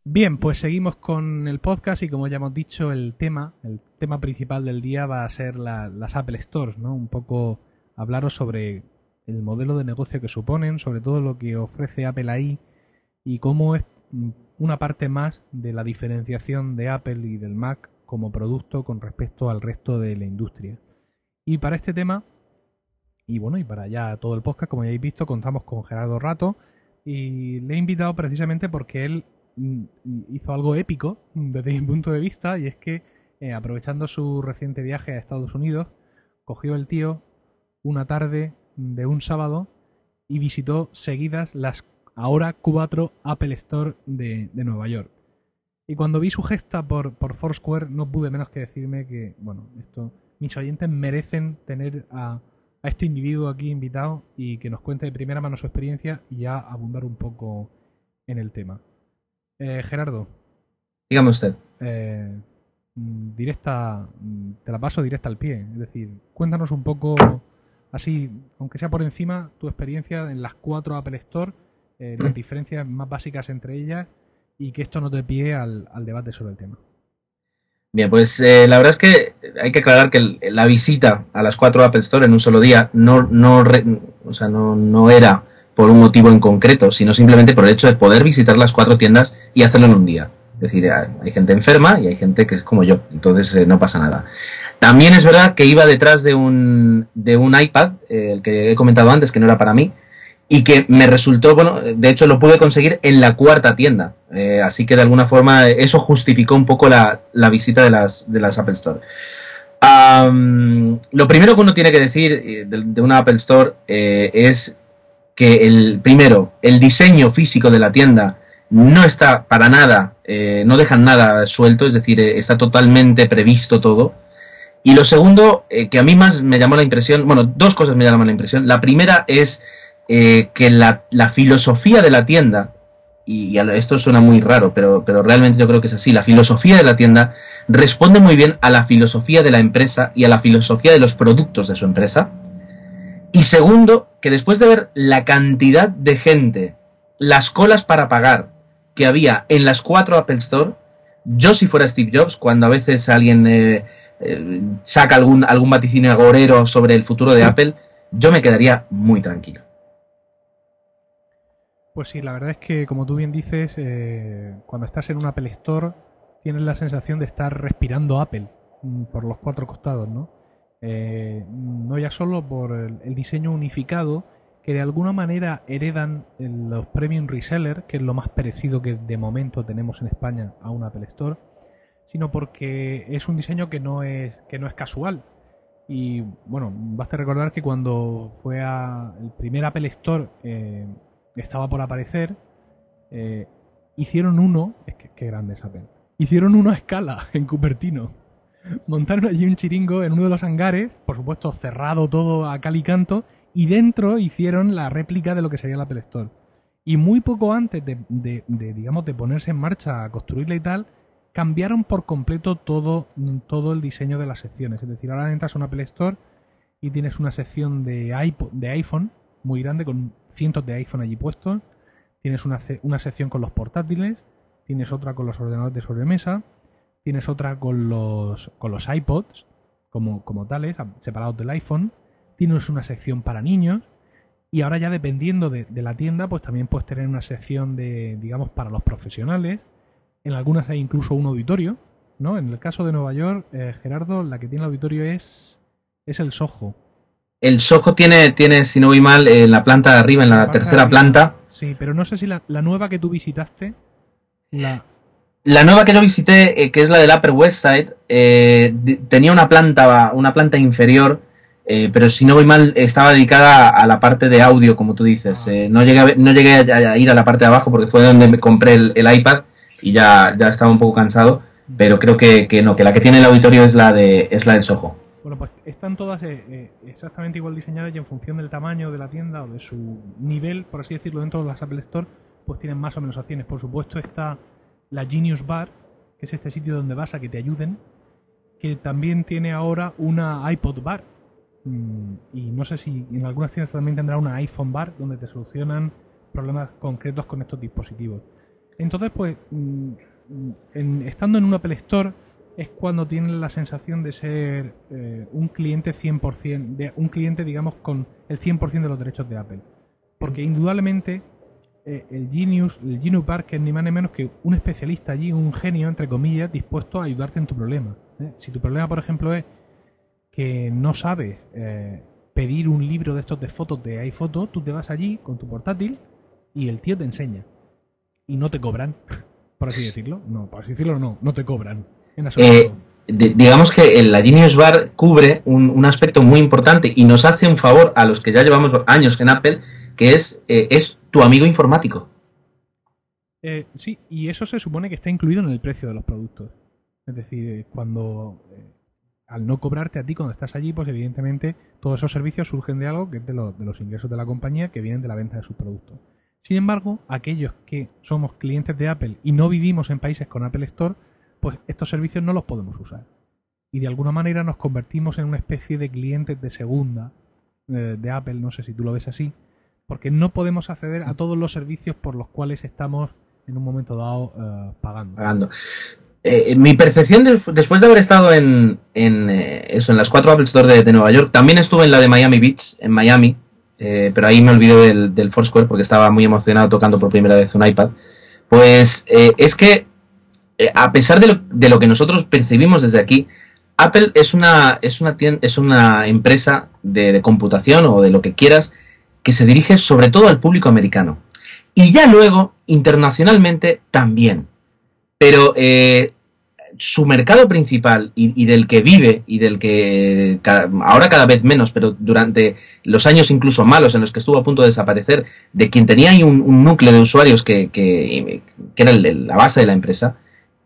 S1: Bien, pues seguimos con el podcast y como ya hemos dicho, el tema, el tema principal del día va a ser las Apple Stores, ¿no? Un poco hablaros sobre el modelo de negocio que suponen, sobre todo lo que ofrece Apple ahí y cómo es una parte más de la diferenciación de Apple y del Mac como producto con respecto al resto de la industria. Y para este tema y bueno, y para ya todo el podcast, como ya habéis visto, contamos con Gerardo Rato y le he invitado precisamente porque él mm, hizo algo épico [LAUGHS] desde mi punto de vista y es que eh, aprovechando su reciente viaje a Estados Unidos, cogió el tío una tarde de un sábado y visitó seguidas las ahora cuatro Apple Store de, Nueva York. Y cuando vi su gesta por, por Foursquare no pude menos que decirme que, bueno, esto, mis oyentes merecen tener a a este individuo aquí invitado y que nos cuente de primera mano su experiencia y ya abundar un poco en el tema. Eh, Gerardo.
S2: Dígame usted.
S1: Eh, mm, directa, mm, te la paso directa al pie. Es decir, cuéntanos un poco, así, aunque sea por encima, tu experiencia en las cuatro Apple Store, eh, las diferencias más básicas entre ellas y que esto no te pie al debate sobre el tema.
S2: Bien, pues eh, la verdad es que hay que aclarar que la visita a las cuatro Apple Store en un solo día no, no, o sea, no, no era por un motivo en concreto, sino simplemente por el hecho de poder visitar las cuatro tiendas y hacerlo en un día. Es decir, hay gente enferma y hay gente que es como yo, entonces eh, no pasa nada. También es verdad que iba detrás de un, de un iPad, eh, el que he comentado antes, que no era para mí, y que me resultó, bueno, de hecho lo pude conseguir en la cuarta tienda. Eh, así que de alguna forma eso justificó un poco la, visita de las, de las Apple Store. lo primero que uno tiene que decir eh, de, una Apple Store eh, es que el primero, el diseño físico de la tienda no está para nada, no dejan nada suelto, es decir, está totalmente previsto todo. Y lo segundo, que a mí más me llamó la impresión, bueno, dos cosas me llaman la impresión. La primera es eh, que la, filosofía de la tienda, y, esto suena muy raro, pero, pero realmente yo creo que es así, la filosofía de la tienda responde muy bien a la filosofía de la empresa y a la filosofía de los productos de su empresa. Y segundo, que después de ver la cantidad de gente, las colas para pagar que había en las cuatro Apple Store, yo si fuera Steve Jobs, cuando a veces alguien eh, eh, saca algún, algún vaticinio agorero sobre el futuro de Apple, yo me quedaría muy tranquilo.
S1: Pues sí, la verdad es que, como tú bien dices, eh, cuando estás en un Apple Store, tienes la sensación de estar respirando Apple mm, por los cuatro costados, ¿no? Eh, no ya solo por el, diseño unificado, que de alguna manera heredan los premium reseller, que es lo más parecido que de momento tenemos en España a un Apple Store, sino porque es un diseño que no es, que no es casual. Y bueno, basta recordar que cuando fue a el primer Apple Store eh, estaba por aparecer, eh, hicieron uno, es que qué grande esa pena, hicieron uno a escala en Cupertino. Montaron allí un chiringo en uno de los hangares, por supuesto cerrado todo a cal y canto, y dentro hicieron la réplica de lo que sería la Apple Store. Y muy poco antes de, digamos, de ponerse en marcha a construirla y tal, cambiaron por completo todo, todo el diseño de las secciones. Es decir, ahora entras a una Apple Store y tienes una sección de, de iPhone muy grande con cientos de iPhone allí puestos. Tienes una, una sección con los portátiles, tienes otra con los ordenadores de sobremesa, tienes otra con los, con los iPods como, como tales, separados del iPhone, tienes una sección para niños y ahora ya dependiendo de, la tienda, pues también puedes tener una sección de, digamos, para los profesionales. En algunas hay incluso un auditorio, ¿no? En el caso de Nueva York, eh, Gerardo, la que tiene el auditorio es, es el Soho.
S2: El Soho tiene, tiene, si no voy mal, en la planta de arriba, en la, tercera planta.
S1: Sí, pero no sé si la, nueva que tú visitaste, la...
S2: La nueva que yo visité, eh, que es la del Upper West Side, eh, tenía una planta, una planta inferior, eh, pero si no voy mal, estaba dedicada a, la parte de audio, como tú dices. Ah. no llegué, a, no llegué a, ir a la parte de abajo porque fue donde me compré el, iPad y ya, ya estaba un poco cansado, pero creo que, que, no, que la que tiene el auditorio es la de es la del Soho.
S1: Bueno, pues están todas eh, eh, exactamente igual diseñadas y en función del tamaño de la tienda o de su nivel, por así decirlo, dentro de las Apple Store, pues tienen más o menos opciones. Por supuesto está la Genius Bar, que es este sitio donde vas a que te ayuden, que también tiene ahora una iPod Bar. Mm, y no sé si en algunas tiendas también tendrá una iPhone Bar, donde te solucionan problemas concretos con estos dispositivos. Entonces, pues, mm, estando en un Apple Store, es cuando tienen la sensación de ser eh, un cliente 100%, de, un cliente, digamos, con el 100% de los derechos de Apple. Porque indudablemente eh, el Genius, el Genius Park es ni más ni menos que un especialista allí, un genio, entre comillas, dispuesto a ayudarte en tu problema. ¿eh? Si tu problema, por ejemplo, es que no sabes pedir un libro de estos de fotos de iPhoto, tú te vas allí con tu portátil y el tío te enseña. Y no te cobran, [LAUGHS] por así decirlo. No, por así decirlo, no, no te cobran.
S2: Eh, digamos que la Genius Bar cubre un, aspecto muy importante y nos hace un favor a los que ya llevamos años en Apple, que es, eh, es tu amigo informático.
S1: Eh, sí, y eso se supone que está incluido en el precio de los productos. Es decir, cuando al no cobrarte a ti cuando estás allí, pues evidentemente todos esos servicios surgen de algo que es de, de los ingresos de la compañía que vienen de la venta de sus productos. Sin embargo, aquellos que somos clientes de Apple y no vivimos en países con Apple Store, pues estos servicios no los podemos usar. Y de alguna manera nos convertimos en una especie de clientes de segunda eh, de Apple, no sé si tú lo ves así, porque no podemos acceder a todos los servicios por los cuales estamos en un momento dado eh, pagando.
S2: pagando. Eh, mi percepción después de haber estado en, eso, en las cuatro Apple Store de, Nueva York, también estuve en la de Miami Beach, en Miami, pero ahí me olvidé del, del Foursquare porque estaba muy emocionado tocando por primera vez un iPad. Pues es que eh, a pesar de lo, que nosotros percibimos desde aquí, Apple es una, es una, es una empresa de, computación o de lo que quieras que se dirige sobre todo al público americano. Y ya luego, internacionalmente, también. Pero eh, su mercado principal y, del que vive y del que ahora cada vez menos, pero durante los años incluso malos en los que estuvo a punto de desaparecer, de quien tenía ahí un, núcleo de usuarios que, que, era la base de la empresa,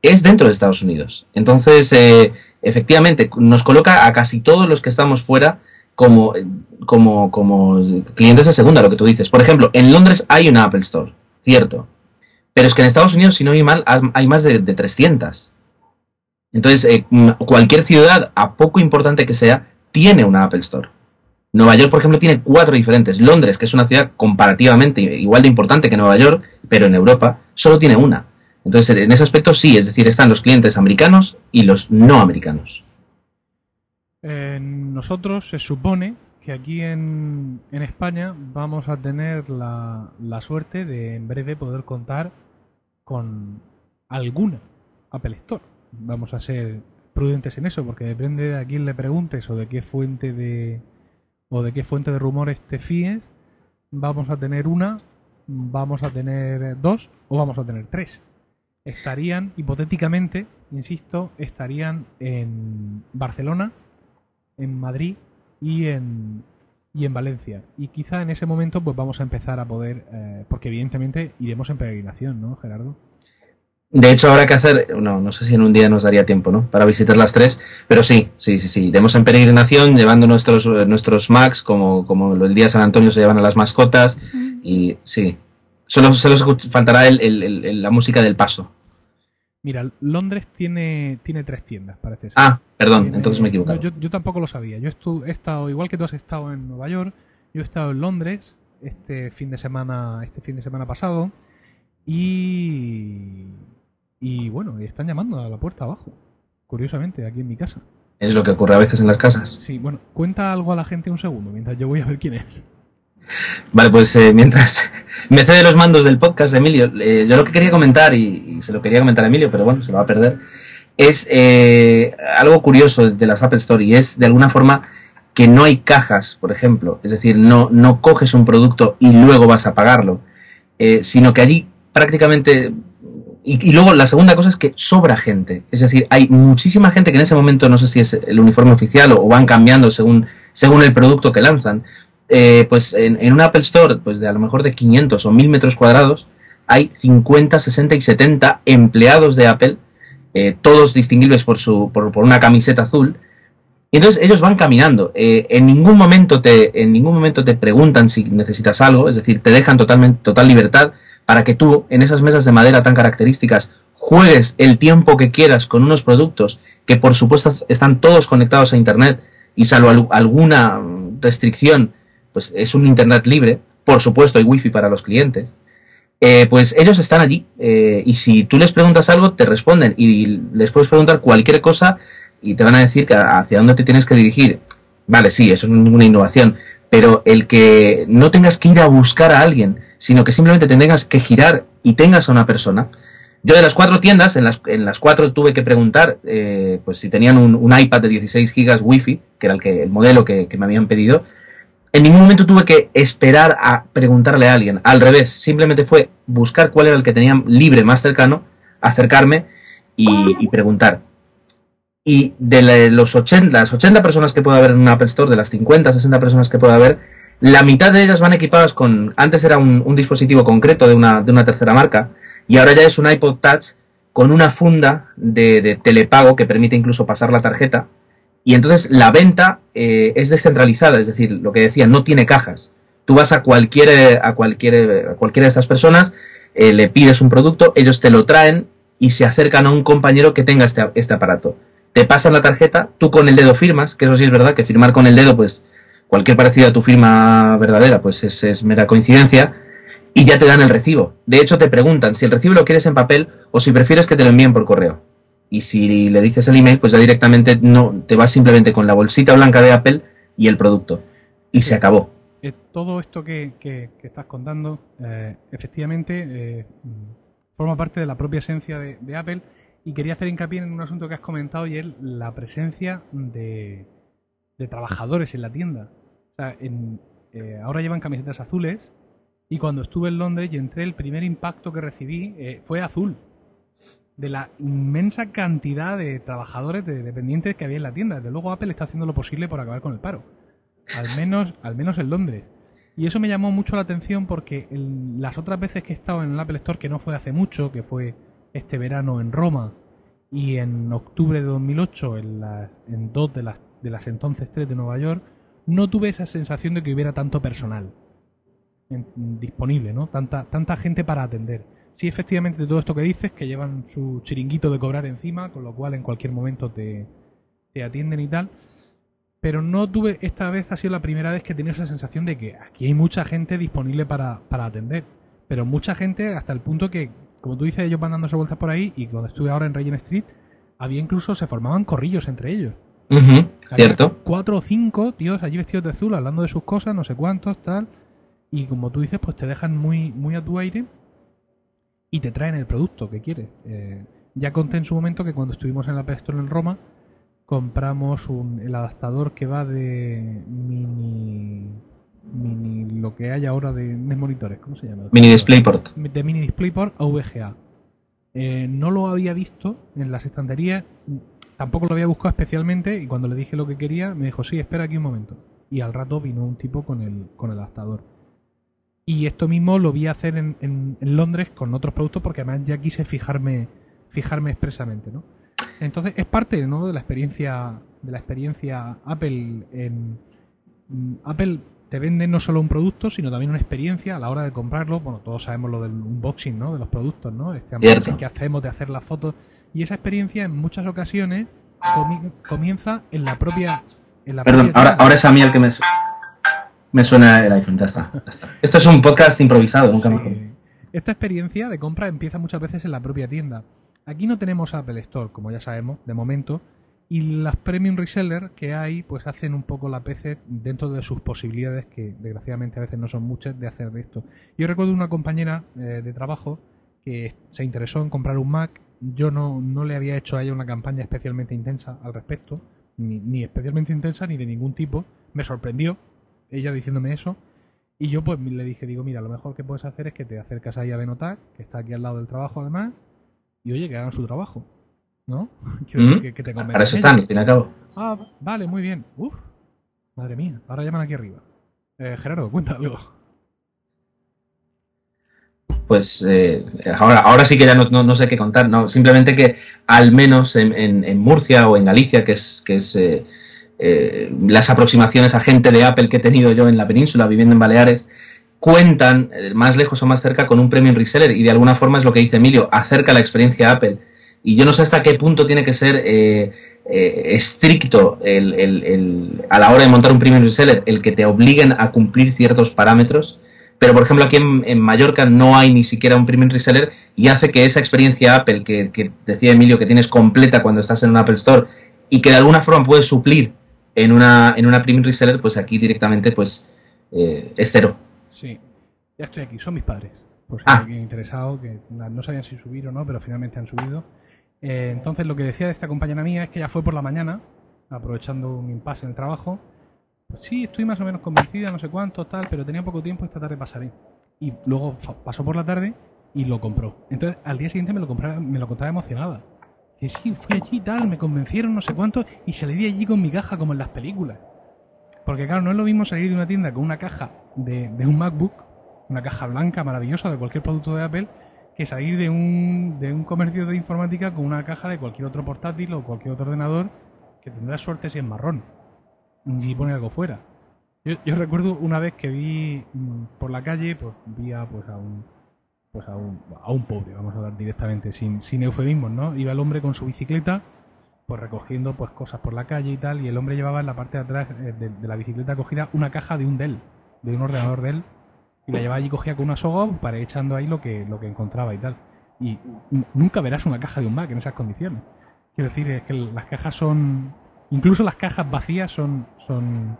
S2: es dentro de Estados Unidos. Entonces, eh, efectivamente, nos coloca a casi todos los que estamos fuera como, como, como clientes de segunda, lo que tú dices. Por ejemplo, en Londres hay una Apple Store, cierto. Pero es que en Estados Unidos, si no hay mal, hay más de, de 300. Entonces, eh, cualquier ciudad, a poco importante que sea, tiene una Apple Store. Nueva York, por ejemplo, tiene cuatro diferentes. Londres, que es una ciudad comparativamente igual de importante que Nueva York, pero en Europa, solo tiene una. Entonces, en ese aspecto sí, es decir, están los clientes americanos y los no americanos.
S1: nosotros se supone que aquí en, España vamos a tener la, la suerte de en breve poder contar con alguna Apple Store vamos a ser prudentes en eso, porque depende de a quién le preguntes o de qué fuente de o de qué fuente de rumores te fíes, vamos a tener una, vamos a tener dos o vamos a tener tres. Estarían, hipotéticamente, insisto, estarían en Barcelona, en Madrid y en, y en Valencia. Y quizá en ese momento pues vamos a empezar a poder, eh, porque evidentemente iremos en peregrinación, ¿no, Gerardo?
S2: De hecho, habrá que hacer, no, no sé si en un día nos daría tiempo, ¿no? Para visitar las tres, pero sí, sí, sí, sí. Iremos en peregrinación llevando nuestros, nuestros Macs, como, como el día de San Antonio se llevan a las mascotas, y sí. Solo, solo faltará el, la música del paso.
S1: Mira, Londres tiene, tiene tres tiendas, parece ser.
S2: Ah, perdón, entonces me he equivocado.
S1: yo, yo, tampoco lo sabía. Yo he estado, igual que tú has estado en Nueva York, yo he estado en Londres este fin de semana, este fin de semana pasado, y y bueno, están llamando a la puerta abajo, curiosamente, aquí en mi casa.
S2: Es lo que ocurre a veces en las casas.
S1: Sí, bueno, cuenta algo a la gente un segundo, mientras yo voy a ver quién es.
S2: Vale, pues eh, mientras [LAUGHS] me cede los mandos del podcast, Emilio, eh, yo lo que quería comentar, y, se lo quería comentar a Emilio, pero bueno, se lo va a perder, es eh, algo curioso de las Apple Store y es de alguna forma que no hay cajas, por ejemplo. Es decir, no, no coges un producto y luego vas a pagarlo, sino que allí prácticamente y, luego la segunda cosa es que sobra gente. Es decir, hay muchísima gente que en ese momento no sé si es el uniforme oficial o, van cambiando según, según el producto que lanzan. Eh, pues en, en, un Apple Store, pues de a lo mejor de 500 o 1000 metros cuadrados, hay 50, 60 y 70 empleados de Apple, eh, todos distinguibles por, su, por, por, una camiseta azul. Y entonces ellos van caminando. Eh, en, ningún momento te, en ningún momento te preguntan si necesitas algo, es decir, te dejan totalmente, total libertad para que tú, en esas mesas de madera tan características, juegues el tiempo que quieras con unos productos que por supuesto están todos conectados a Internet y salvo alguna restricción, pues es un Internet libre, por supuesto hay wifi para los clientes, eh, pues ellos están allí eh, y si tú les preguntas algo te responden y les puedes preguntar cualquier cosa y te van a decir que hacia dónde te tienes que dirigir. Vale, sí, eso es ninguna innovación, pero el que no tengas que ir a buscar a alguien, sino que simplemente te tengas que girar y tengas a una persona. Yo de las cuatro tiendas, en las, en las cuatro tuve que preguntar eh, pues si tenían un, iPad de 16 gigas Wi-Fi, que era el, que, el modelo que, me habían pedido. En ningún momento tuve que esperar a preguntarle a alguien. Al revés, simplemente fue buscar cuál era el que tenían libre más cercano, acercarme y, preguntar. Y de los 80, las 80 personas que puede haber en un Apple Store, de las 50, 60 personas que puede haber, la mitad de ellas van equipadas con, antes era un, dispositivo concreto de una, de una, tercera marca, y ahora ya es un iPod Touch con una funda de, telepago que permite incluso pasar la tarjeta. Y entonces la venta eh, es descentralizada, es decir, lo que decía, no tiene cajas. Tú vas a cualquier, a cualquier, a cualquiera de estas personas, eh, le pides un producto, ellos te lo traen y se acercan a un compañero que tenga este, este aparato. Te pasan la tarjeta, tú con el dedo firmas, que eso sí es verdad, que firmar con el dedo pues cualquier parecido a tu firma verdadera, pues es, mera coincidencia, y ya te dan el recibo. De hecho, te preguntan si el recibo lo quieres en papel o si prefieres que te lo envíen por correo. Y si le dices el email, pues ya directamente no te vas simplemente con la bolsita blanca de Apple y el producto. Y se acabó.
S1: Eh, todo esto que, estás contando, eh, efectivamente, eh, forma parte de la propia esencia de, de Apple. Y quería hacer hincapié en un asunto que has comentado y es la presencia de, de trabajadores en la tienda en, eh, ahora llevan camisetas azules y cuando estuve en Londres y entré, el primer impacto que recibí eh, fue azul. De la inmensa cantidad de trabajadores, de dependientes que había en la tienda. Desde luego Apple está haciendo lo posible por acabar con el paro. Al menos, al menos en Londres. Y eso me llamó mucho la atención porque las otras veces que he estado en el Apple Store, que no fue hace mucho, que fue este verano en Roma y en octubre de 2008 en, en dos de las, de las entonces tres de Nueva York, no tuve esa sensación de que hubiera tanto personal disponible, ¿no? Tanta, tanta gente para atender. Sí, efectivamente, de todo esto que dices, que llevan su chiringuito de cobrar encima, con lo cual en cualquier momento te, te atienden y tal. Pero no tuve, esta vez ha sido la primera vez que he tenido esa sensación de que aquí hay mucha gente disponible para, para atender. Pero mucha gente hasta el punto que, como tú dices, ellos van dándose vueltas por ahí y cuando estuve ahora en Regent Street, había incluso, se formaban corrillos entre ellos.
S2: cierto.
S1: Cuatro o cinco tíos allí vestidos de azul hablando de sus cosas, no sé cuántos, tal y como tú dices, pues te dejan muy, muy a tu aire y te traen el producto que quieres. Eh, ya conté en su momento que cuando estuvimos en la Store en Roma, compramos un, el adaptador que va de mini mini lo que hay ahora de, monitores, ¿cómo se llama?
S2: Mini DisplayPort.
S1: De mini DisplayPort a VGA. Eh, no lo había visto en las estanterías, tampoco lo había buscado especialmente y cuando le dije lo que quería me dijo, sí, espera aquí un momento. Y al rato vino un tipo con el, con el adaptador. Y esto mismo lo vi hacer en, en, Londres con otros productos porque además ya quise fijarme, fijarme expresamente, ¿no? Entonces es parte ¿no? de la experiencia de la experiencia Apple en mm, Apple te vende no solo un producto sino también una experiencia a la hora de comprarlo bueno todos sabemos lo del unboxing ¿no? de los productos no este unboxing que hacemos de hacer las fotos y esa experiencia en muchas ocasiones comienza en la propia en la
S2: Perdón, ahora, ahora es a mí el que me me suena el iPhone, ya está. Esto es un podcast improvisado, nunca mejor.
S1: Esta experiencia de compra empieza muchas veces en la propia tienda. Aquí no tenemos Apple Store, como ya sabemos, de momento, y las premium resellers que hay, pues hacen un poco la PC dentro de sus posibilidades, que desgraciadamente a veces no son muchas, de hacer esto. Yo recuerdo una compañera eh, de trabajo que se interesó en comprar un Mac. Yo no, no le había hecho a ella una campaña especialmente intensa al respecto, ni, ni especialmente intensa ni de ningún tipo. Me sorprendió, ella diciéndome eso. Y yo pues le dije, digo, mira, lo mejor que puedes hacer es que te acercas ahí a Benotac, que está aquí al lado del trabajo además, y oye, que hagan su trabajo. ¿No? [LAUGHS]
S2: Mm. que, te Para eso están, al fin y al cabo.
S1: Ah, vale, muy bien. Uf, madre mía, ahora llaman aquí arriba. Eh, Gerardo, cuéntalo.
S2: Pues eh, ahora, ahora sí que ya no, sé qué contar, ¿no? Simplemente que al menos en, en, Murcia o en Galicia, que es, que es eh, eh, las aproximaciones a gente de Apple que he tenido yo en la península, viviendo en Baleares, cuentan eh, más lejos o más cerca con un premium reseller y de alguna forma es lo que dice Emilio, acerca la experiencia Apple. Y yo no sé hasta qué punto tiene que ser eh, estricto a la hora de montar un premium reseller el que te obliguen a cumplir ciertos parámetros. Pero, por ejemplo, aquí en, Mallorca no hay ni siquiera un premium reseller y hace que esa experiencia Apple que decía Emilio que tienes completa cuando estás en un Apple Store y que de alguna forma puedes suplir en una, en una premium reseller, pues aquí directamente pues eh, es cero.
S1: Sí, ya estoy aquí, son mis padres. Por si ah. alguien interesado, que no sabían si subir o no, pero finalmente han subido. Eh, entonces lo que decía de esta compañera mía es que ya fue por la mañana, aprovechando un impasse en el trabajo. Pues sí, estoy más o menos convencida, no sé cuánto, tal, pero tenía poco tiempo, esta tarde pasaré. Y luego pasó por la tarde y lo compró. Entonces al día siguiente me lo, compraba, me lo contaba emocionada que sí, fui allí y tal, me convencieron no sé cuánto y salí de allí con mi caja como en las películas. Porque claro, no es lo mismo salir de una tienda con una caja de, un MacBook, una caja blanca maravillosa de cualquier producto de Apple, que salir de un, de un comercio de informática con una caja de cualquier otro portátil o cualquier otro ordenador que tendrá suerte si es marrón. Si pone algo fuera. Yo, yo recuerdo una vez que vi mm, por la calle, pues vi a, pues, a un pues a un, a un pobre, vamos a hablar directamente, sin, sin eufemismos, ¿no? Iba el hombre con su bicicleta, pues recogiendo pues cosas por la calle y tal, y el hombre llevaba en la parte de atrás eh, de, la bicicleta cogida una caja de un Dell, de un ordenador Dell, y la llevaba allí cogía con una soga para ir echando ahí lo que, lo que encontraba y tal. Y nunca verás una caja de un Mac en esas condiciones. Quiero decir, es que las cajas son... Incluso las cajas vacías son, son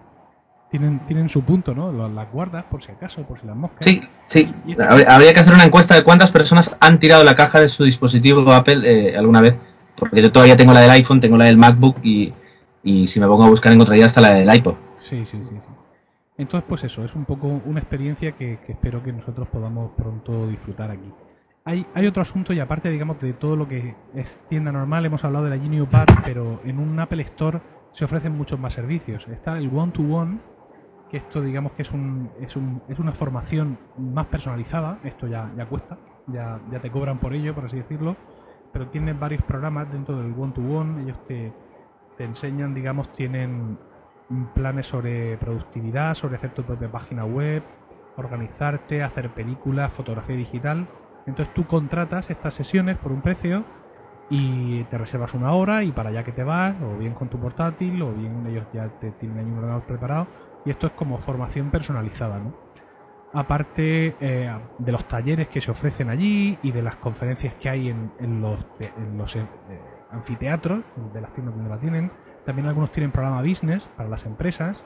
S1: tienen, tienen su punto, ¿no? Las guardas por si acaso, por si las moscas.
S2: Sí, sí. Habría que hacer una encuesta de cuántas personas han tirado la caja de su dispositivo Apple eh, alguna vez. Porque yo todavía tengo la del iPhone, tengo la del MacBook y, y si me pongo a buscar encontraría hasta la del iPod.
S1: Sí, sí, sí. sí. Entonces, pues eso, es un poco una experiencia que, que espero que nosotros podamos pronto disfrutar aquí. Hay, hay, otro asunto y aparte, digamos, de todo lo que es tienda normal, hemos hablado de la Genius Bar, pero en un Apple Store se ofrecen muchos más servicios. Está el one-to-one, que esto digamos que es, un, es, un, es una formación más personalizada, esto ya, ya cuesta, ya, ya te cobran por ello, por así decirlo, pero tienen varios programas dentro del one-to-one, ellos te, te enseñan, digamos, tienen planes sobre productividad, sobre hacer tu propia página web, organizarte, hacer películas, fotografía digital. Entonces tú contratas estas sesiones por un precio y te reservas una hora y para allá que te vas, o bien con tu portátil, o bien ellos ya te tienen un ordenador preparado. Y esto es como formación personalizada, ¿no? Aparte eh, de los talleres que se ofrecen allí y de las conferencias que hay en, en los, en los eh, anfiteatros de las tiendas donde la tienen, también algunos tienen programa business para las empresas.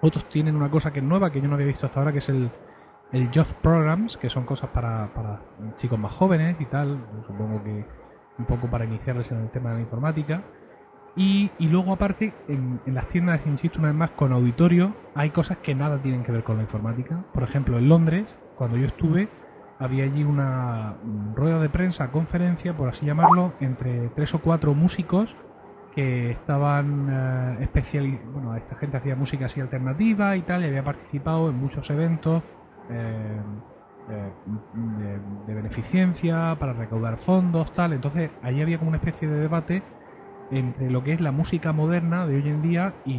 S1: Otros tienen una cosa que es nueva, que yo no había visto hasta ahora, que es el, el Programs, que son cosas para chicos más jóvenes y tal. Supongo que un poco para iniciarles en el tema de la informática. Y, y luego aparte, en, las tiendas, insisto una vez más, con auditorio, hay cosas que nada tienen que ver con la informática. Por ejemplo, en Londres, cuando yo estuve, había allí una rueda de prensa, conferencia, por así llamarlo, entre tres o cuatro músicos que estaban uh, especial bueno esta gente hacía música así alternativa y tal y había participado en muchos eventos eh, eh, de, de, beneficencia para recaudar fondos tal entonces ahí había como una especie de debate entre lo que es la música moderna de hoy en día y,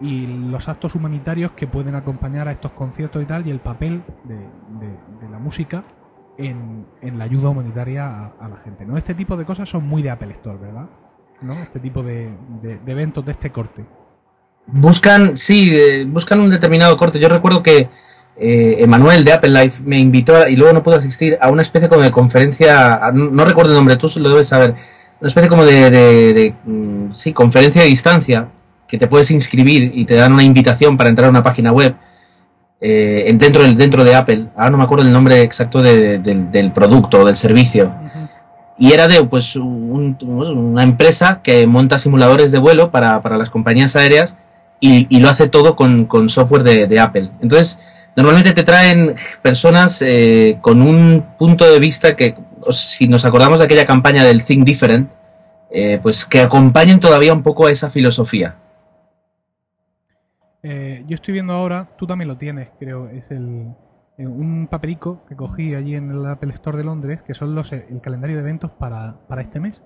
S1: y los actos humanitarios que pueden acompañar a estos conciertos y tal y el papel de, la música en, en, la ayuda humanitaria a, la gente no este tipo de cosas son muy de Apple Store verdad ¿no? Este tipo de, de, eventos de este corte.
S2: Buscan, sí, eh, buscan un determinado corte. Yo recuerdo que eh, Emanuel de Apple Life me invitó y luego no pude asistir a una especie como de conferencia, no, no recuerdo el nombre, tú lo debes saber, una especie como de, de, de mm, sí, conferencia de distancia que te puedes inscribir y te dan una invitación para entrar a una página web eh, dentro, del, dentro de Apple. Ahora no me acuerdo el nombre exacto de, del producto o del servicio. Y era de pues un, una empresa que monta simuladores de vuelo para, para las compañías aéreas y, y, lo hace todo con, con software de, de, Apple. Entonces, normalmente te traen personas eh, con un punto de vista que, si nos acordamos de aquella campaña del Think Different, eh, pues que acompañen todavía un poco a esa filosofía.
S1: Eh, yo estoy viendo ahora, tú también lo tienes, creo, es el, un papelico que cogí allí en el Apple Store de Londres, que son los el calendario de eventos para, para este mes.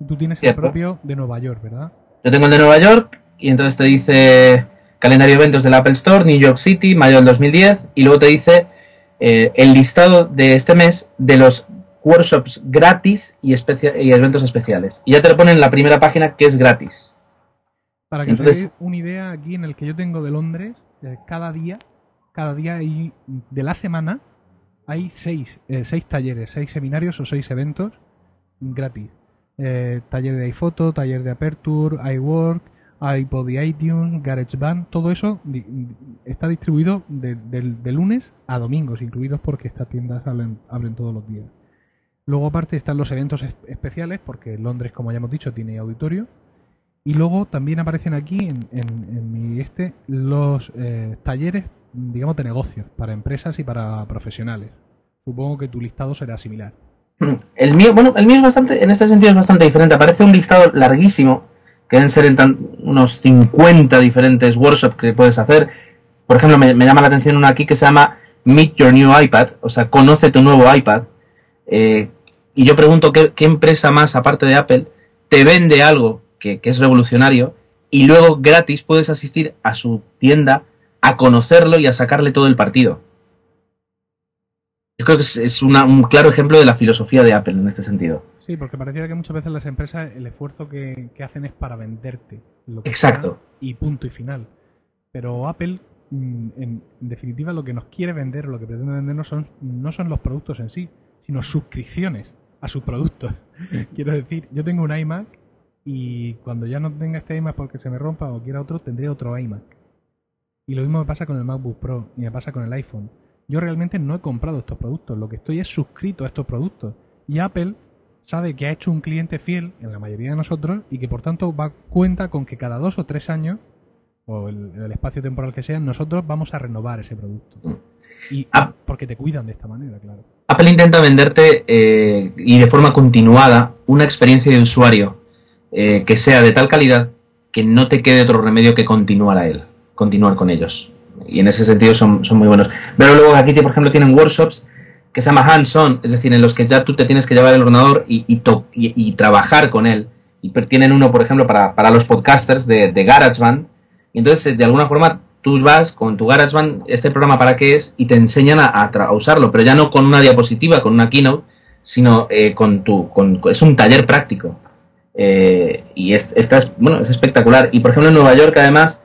S1: Y tú tienes ¿Cierto? el propio de Nueva York, ¿verdad?
S2: Yo tengo el de Nueva York y entonces te dice calendario de eventos del Apple Store, New York City, mayo del 2010, y luego te dice eh, el listado de este mes de los workshops gratis y, y, eventos especiales. Y ya te lo ponen en la primera página que es gratis.
S1: Para que entonces, te dé una idea aquí en el que yo tengo de Londres, eh, cada día cada día hay, de la semana hay seis, eh, seis talleres, seis seminarios o seis eventos gratis. Eh, taller de iPhoto, taller de Aperture, iWork, iPod y iTunes, GarageBand, todo eso di está distribuido de, de, de, lunes a domingos, incluidos porque estas tiendas abren, abren, todos los días. Luego aparte están los eventos es especiales, porque Londres, como ya hemos dicho, tiene auditorio. Y luego también aparecen aquí en, en, mi este los eh, talleres digamos, de negocios, para empresas y para profesionales. Supongo que tu listado será similar.
S2: El mío, bueno, el mío es bastante, en este sentido es bastante diferente. Aparece un listado larguísimo, que deben ser en tan, unos 50 diferentes workshops que puedes hacer. Por ejemplo, me, llama la atención una aquí que se llama Meet Your New iPad, o sea, conoce tu nuevo iPad. Eh, y yo pregunto ¿qué, qué, empresa más, aparte de Apple, te vende algo que, que es revolucionario y luego gratis puedes asistir a su tienda a conocerlo y a sacarle todo el partido. Yo creo que es, es una, un claro ejemplo de la filosofía de Apple en este sentido.
S1: Sí, porque pareciera que muchas veces las empresas el esfuerzo que, que hacen es para venderte.
S2: Lo que Exacto.
S1: Y punto y final. Pero Apple, mm, en definitiva, lo que nos quiere vender, lo que pretende vendernos son, no son los productos en sí, sino suscripciones a sus productos. [LAUGHS] Quiero decir, yo tengo un iMac y cuando ya no tenga este iMac porque se me rompa o quiera otro, tendré otro iMac. Y lo mismo me pasa con el MacBook Pro y me pasa con el iPhone. Yo realmente no he comprado estos productos, lo que estoy es suscrito a estos productos. Y Apple sabe que ha hecho un cliente fiel en la mayoría de nosotros y que por tanto va cuenta con que cada dos o tres años o el, el espacio temporal que sea, nosotros vamos a renovar ese producto. Y
S2: Ah.
S1: porque te cuidan de esta manera, claro.
S2: Apple intenta venderte eh, y de forma continuada una experiencia de usuario eh, que sea de tal calidad que no te quede otro remedio que continuar a él, continuar con ellos. Y en ese sentido son, son muy buenos. Pero luego aquí, por ejemplo, tienen workshops que se llama hands-on, es decir, en los que ya tú te tienes que llevar el ordenador y, trabajar con él. Y tienen uno, por ejemplo, para, para los podcasters de, de GarageBand. Y entonces, eh, de alguna forma, tú vas con tu GarageBand, este programa para qué es, y te enseñan a, usarlo, pero ya no con una diapositiva, con una keynote, sino eh, con tu... Con, es un taller práctico. Eh, y es, esta es, bueno, es espectacular. Y por ejemplo, en Nueva York, además,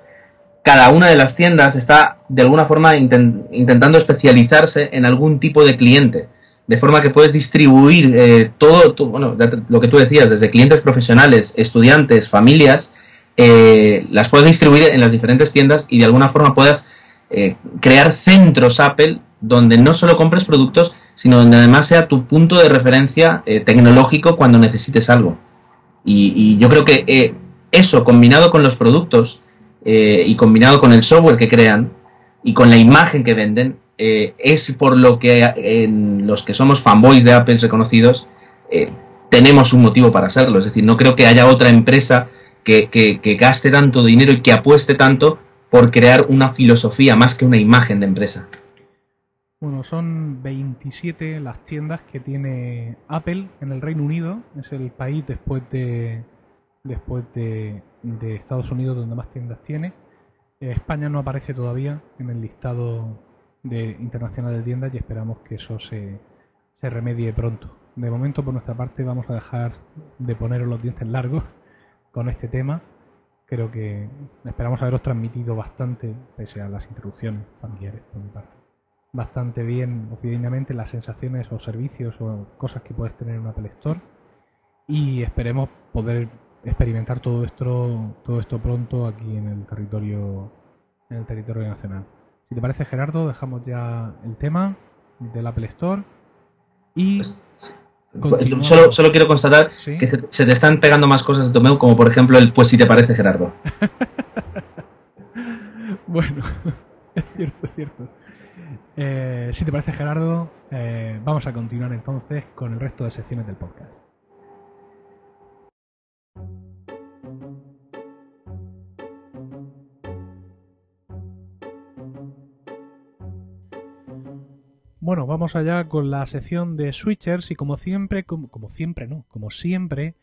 S2: cada una de las tiendas está de alguna forma inten- intentando especializarse en algún tipo de cliente. De forma que puedes distribuir eh, todo, tu- bueno, lo que tú decías, desde clientes profesionales, estudiantes, familias, eh, las puedes distribuir en las diferentes tiendas y de alguna forma puedas eh, crear centros Apple donde no solo compres productos, sino donde además sea tu punto de referencia eh, tecnológico cuando necesites algo. Y, y yo creo que eh, eso combinado con los productos y combinado con el software que crean y con la imagen que venden, es por lo que en los que somos fanboys de Apple reconocidos tenemos un motivo para serlo. Es decir, no creo que haya otra empresa que, que- que gaste tanto dinero y que apueste tanto por crear una filosofía más que una imagen de empresa.
S1: Bueno, son 27 las tiendas que tiene Apple en el Reino Unido. Es el país después de después de, de Estados Unidos donde más tiendas tiene. Eh, España no aparece todavía en el listado de internacional de tiendas y esperamos que eso se, se remedie pronto. De momento, por nuestra parte, vamos a dejar de poneros los dientes largos con este tema. Creo que esperamos haberos transmitido bastante, pese a las interrupciones familiares por mi parte bastante bien o las sensaciones o servicios o cosas que puedes tener en un Apple Store y esperemos poder experimentar todo esto todo esto pronto aquí en el territorio en el territorio nacional. Si te parece Gerardo, dejamos ya el tema del Apple Store y
S2: Pues. Solo, solo quiero constatar
S1: Sí.
S2: que se, se te están pegando más cosas de Tomeu, como por ejemplo el pues si te parece Gerardo. [LAUGHS]
S1: Bueno, [LAUGHS] es cierto, es cierto. Eh, si te parece, Gerardo, eh, vamos a continuar entonces con el resto de secciones del podcast. Bueno, vamos allá con la sección de switchers y como siempre, como, siempre no, como siempre,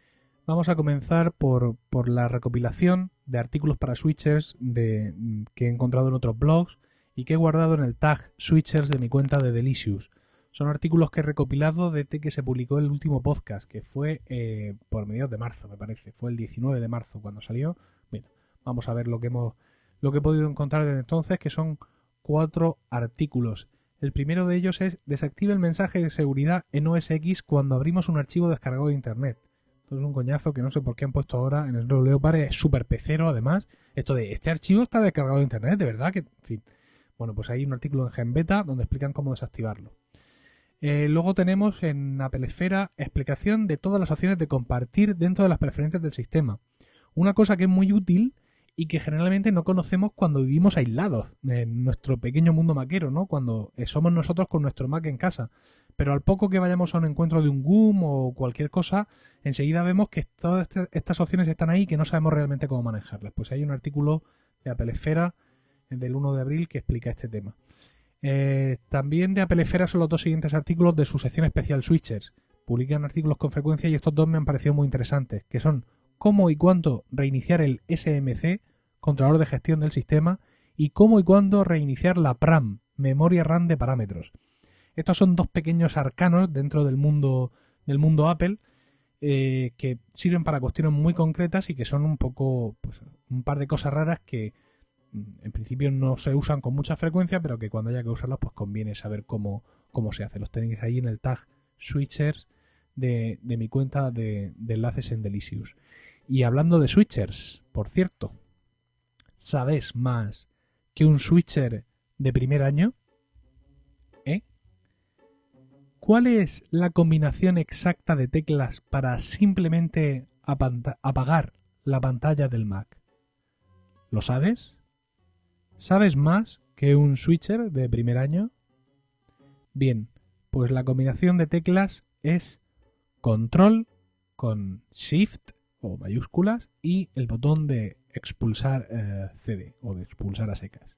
S1: Vamos a comenzar por, por la recopilación de artículos para switchers mm, que he encontrado en otros blogs y que he guardado en el tag switchers de mi cuenta de Delicious. Son artículos que he recopilado desde que se publicó el último podcast, que fue eh, por mediados de marzo, me parece. Fue el 19 de marzo cuando salió. Bien, vamos a ver lo que hemos lo que he podido encontrar desde entonces, que son cuatro artículos. El primero de ellos es desactive el mensaje de seguridad en OS X cuando abrimos un archivo descargado de internet. Esto es un coñazo que no sé por qué han puesto ahora en el Leopard, es súper pecero además. Esto de, este archivo está descargado de internet, de verdad que, en fin. Bueno, pues hay un artículo en GenBeta donde explican cómo desactivarlo. Eh, luego tenemos en Apple Esfera explicación de todas las opciones de compartir dentro de las preferencias del sistema. Una cosa que es muy útil y que generalmente no conocemos cuando vivimos aislados en nuestro pequeño mundo maquero, ¿no? Cuando eh, somos nosotros con nuestro Mac en casa. Pero al poco que vayamos a un encuentro de un GUM o cualquier cosa, enseguida vemos que todas este, estas opciones están ahí y que no sabemos realmente cómo manejarlas. Pues hay un artículo de Apple Esfera del 1 de abril que explica este tema. Eh, también de Apple Esfera son los dos siguientes artículos de su sección especial Switchers. Publican artículos con frecuencia y estos dos me han parecido muy interesantes, que son cómo y cuánto reiniciar el SMC, controlador de gestión del sistema, y cómo y cuándo reiniciar la PRAM, memoria RAM de parámetros. Estos son dos pequeños arcanos dentro del mundo del mundo Apple eh, que sirven para cuestiones muy concretas y que son un poco pues, un par de cosas raras que mm, en principio no se usan con mucha frecuencia, pero que cuando haya que usarlas pues conviene saber cómo, cómo se hace. Los tenéis ahí en el tag switchers de, de mi cuenta de, enlaces en Delicious. Y hablando de switchers, por cierto, ¿sabes más que un switcher de primer año? ¿Eh? ¿Cuál es la combinación exacta de teclas para simplemente apagar la pantalla del Mac? ¿Lo sabes? ¿Sabes más que un switcher de primer año? Bien, pues la combinación de teclas es control con shift o mayúsculas y el botón de expulsar eh, CD o de expulsar a secas.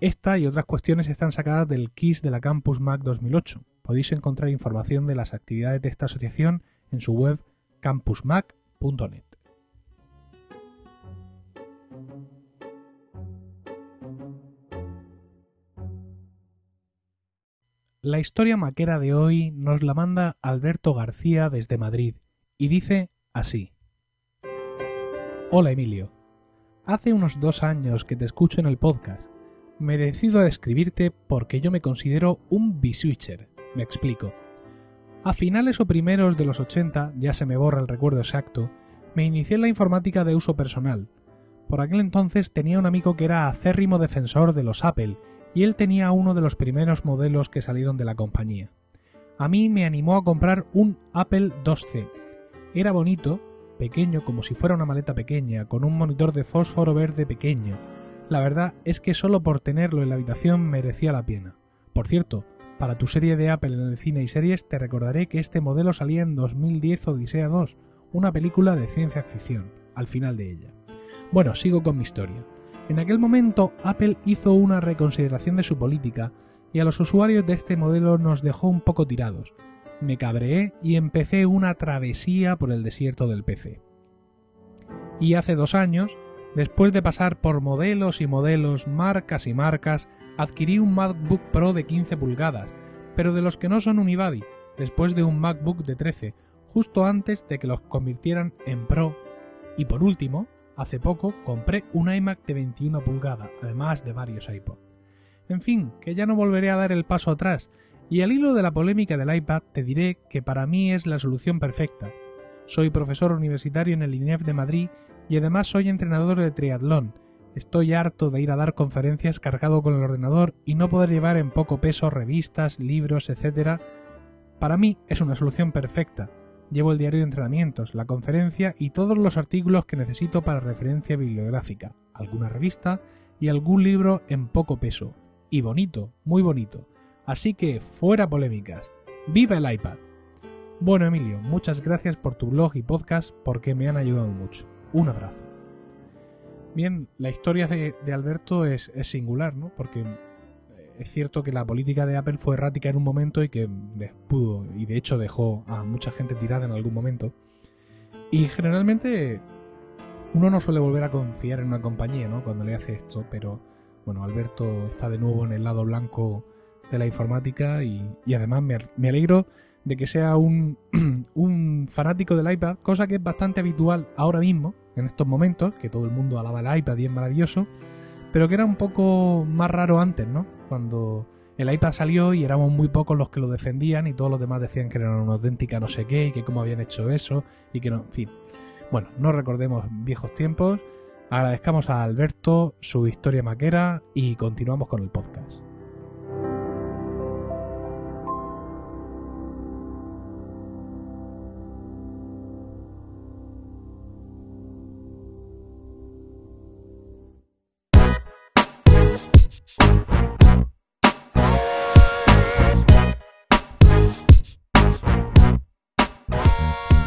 S1: Esta y otras cuestiones están sacadas del KISS de la Campus Mac 2008. Podéis encontrar información de las actividades de esta asociación en su web campusmac.net. La historia maquera de hoy nos la manda Alberto García desde Madrid y dice así. Hola Emilio. Hace unos dos años que te escucho en el podcast. Me decido a escribirte porque yo me considero un biswitcher. Me explico. A finales o primeros de los 80, ya se me borra el recuerdo exacto, me inicié en la informática de uso personal. Por aquel entonces tenía un amigo que era acérrimo defensor de los Apple y él tenía uno de los primeros modelos que salieron de la compañía. A mí me animó a comprar un Apple 2C. Era bonito, pequeño como si fuera una maleta pequeña, con un monitor de fósforo verde pequeño. La verdad es que solo por tenerlo en la habitación merecía la pena. Por cierto, para tu serie de Apple en el cine y series te recordaré que este modelo salía en 2010 Odisea 2, una película de ciencia ficción, al final de ella. Bueno, sigo con mi historia. En aquel momento Apple hizo una reconsideración de su política y a los usuarios de este modelo nos dejó un poco tirados. Me cabreé y empecé una travesía por el desierto del PC. Y hace dos años, después de pasar por modelos y modelos, marcas y marcas, adquirí un MacBook Pro de 15 pulgadas, pero de los que no son unibody, después de un MacBook de 13, justo antes de que los convirtieran en Pro. Y por último, Hace poco compré un iMac de 21 pulgadas, además de varios iPod. En fin, que ya no volveré a dar el paso atrás, y al hilo de la polémica del iPad te diré que para mí es la solución perfecta. Soy profesor universitario en el INEF de Madrid y además soy entrenador de triatlón. Estoy harto de ir a dar conferencias cargado con el ordenador y no poder llevar en poco peso revistas, libros, etc. Para mí es una solución perfecta Llevo el diario de entrenamientos, la conferencia y todos los artículos que necesito para referencia bibliográfica, alguna revista y algún libro en poco peso. Y bonito, muy bonito. Así que fuera polémicas. ¡Viva el iPad! Bueno, Emilio, muchas gracias por tu blog y podcast porque me han ayudado mucho. Un abrazo. Bien, la historia de, Alberto es, singular, ¿no? Porque es cierto que la política de Apple fue errática en un momento y que pudo, y de hecho dejó a mucha gente tirada en algún momento. Y generalmente uno no suele volver a confiar en una compañía, ¿no? Cuando le hace esto, pero bueno, Alberto está de nuevo en el lado blanco de la informática y, además me, alegro de que sea un, [CLEARS THROAT] un fanático del iPad, cosa que es bastante habitual ahora mismo, en estos momentos, que todo el mundo alaba el iPad y es maravilloso, pero que era un poco más raro antes, ¿no? Cuando el iPad salió y éramos muy pocos los que lo defendían y todos los demás decían que era una auténtica no sé qué y que cómo habían hecho eso y que no, en fin. Bueno, no recordemos viejos tiempos, agradezcamos a Alberto su historia maquera y continuamos con el podcast.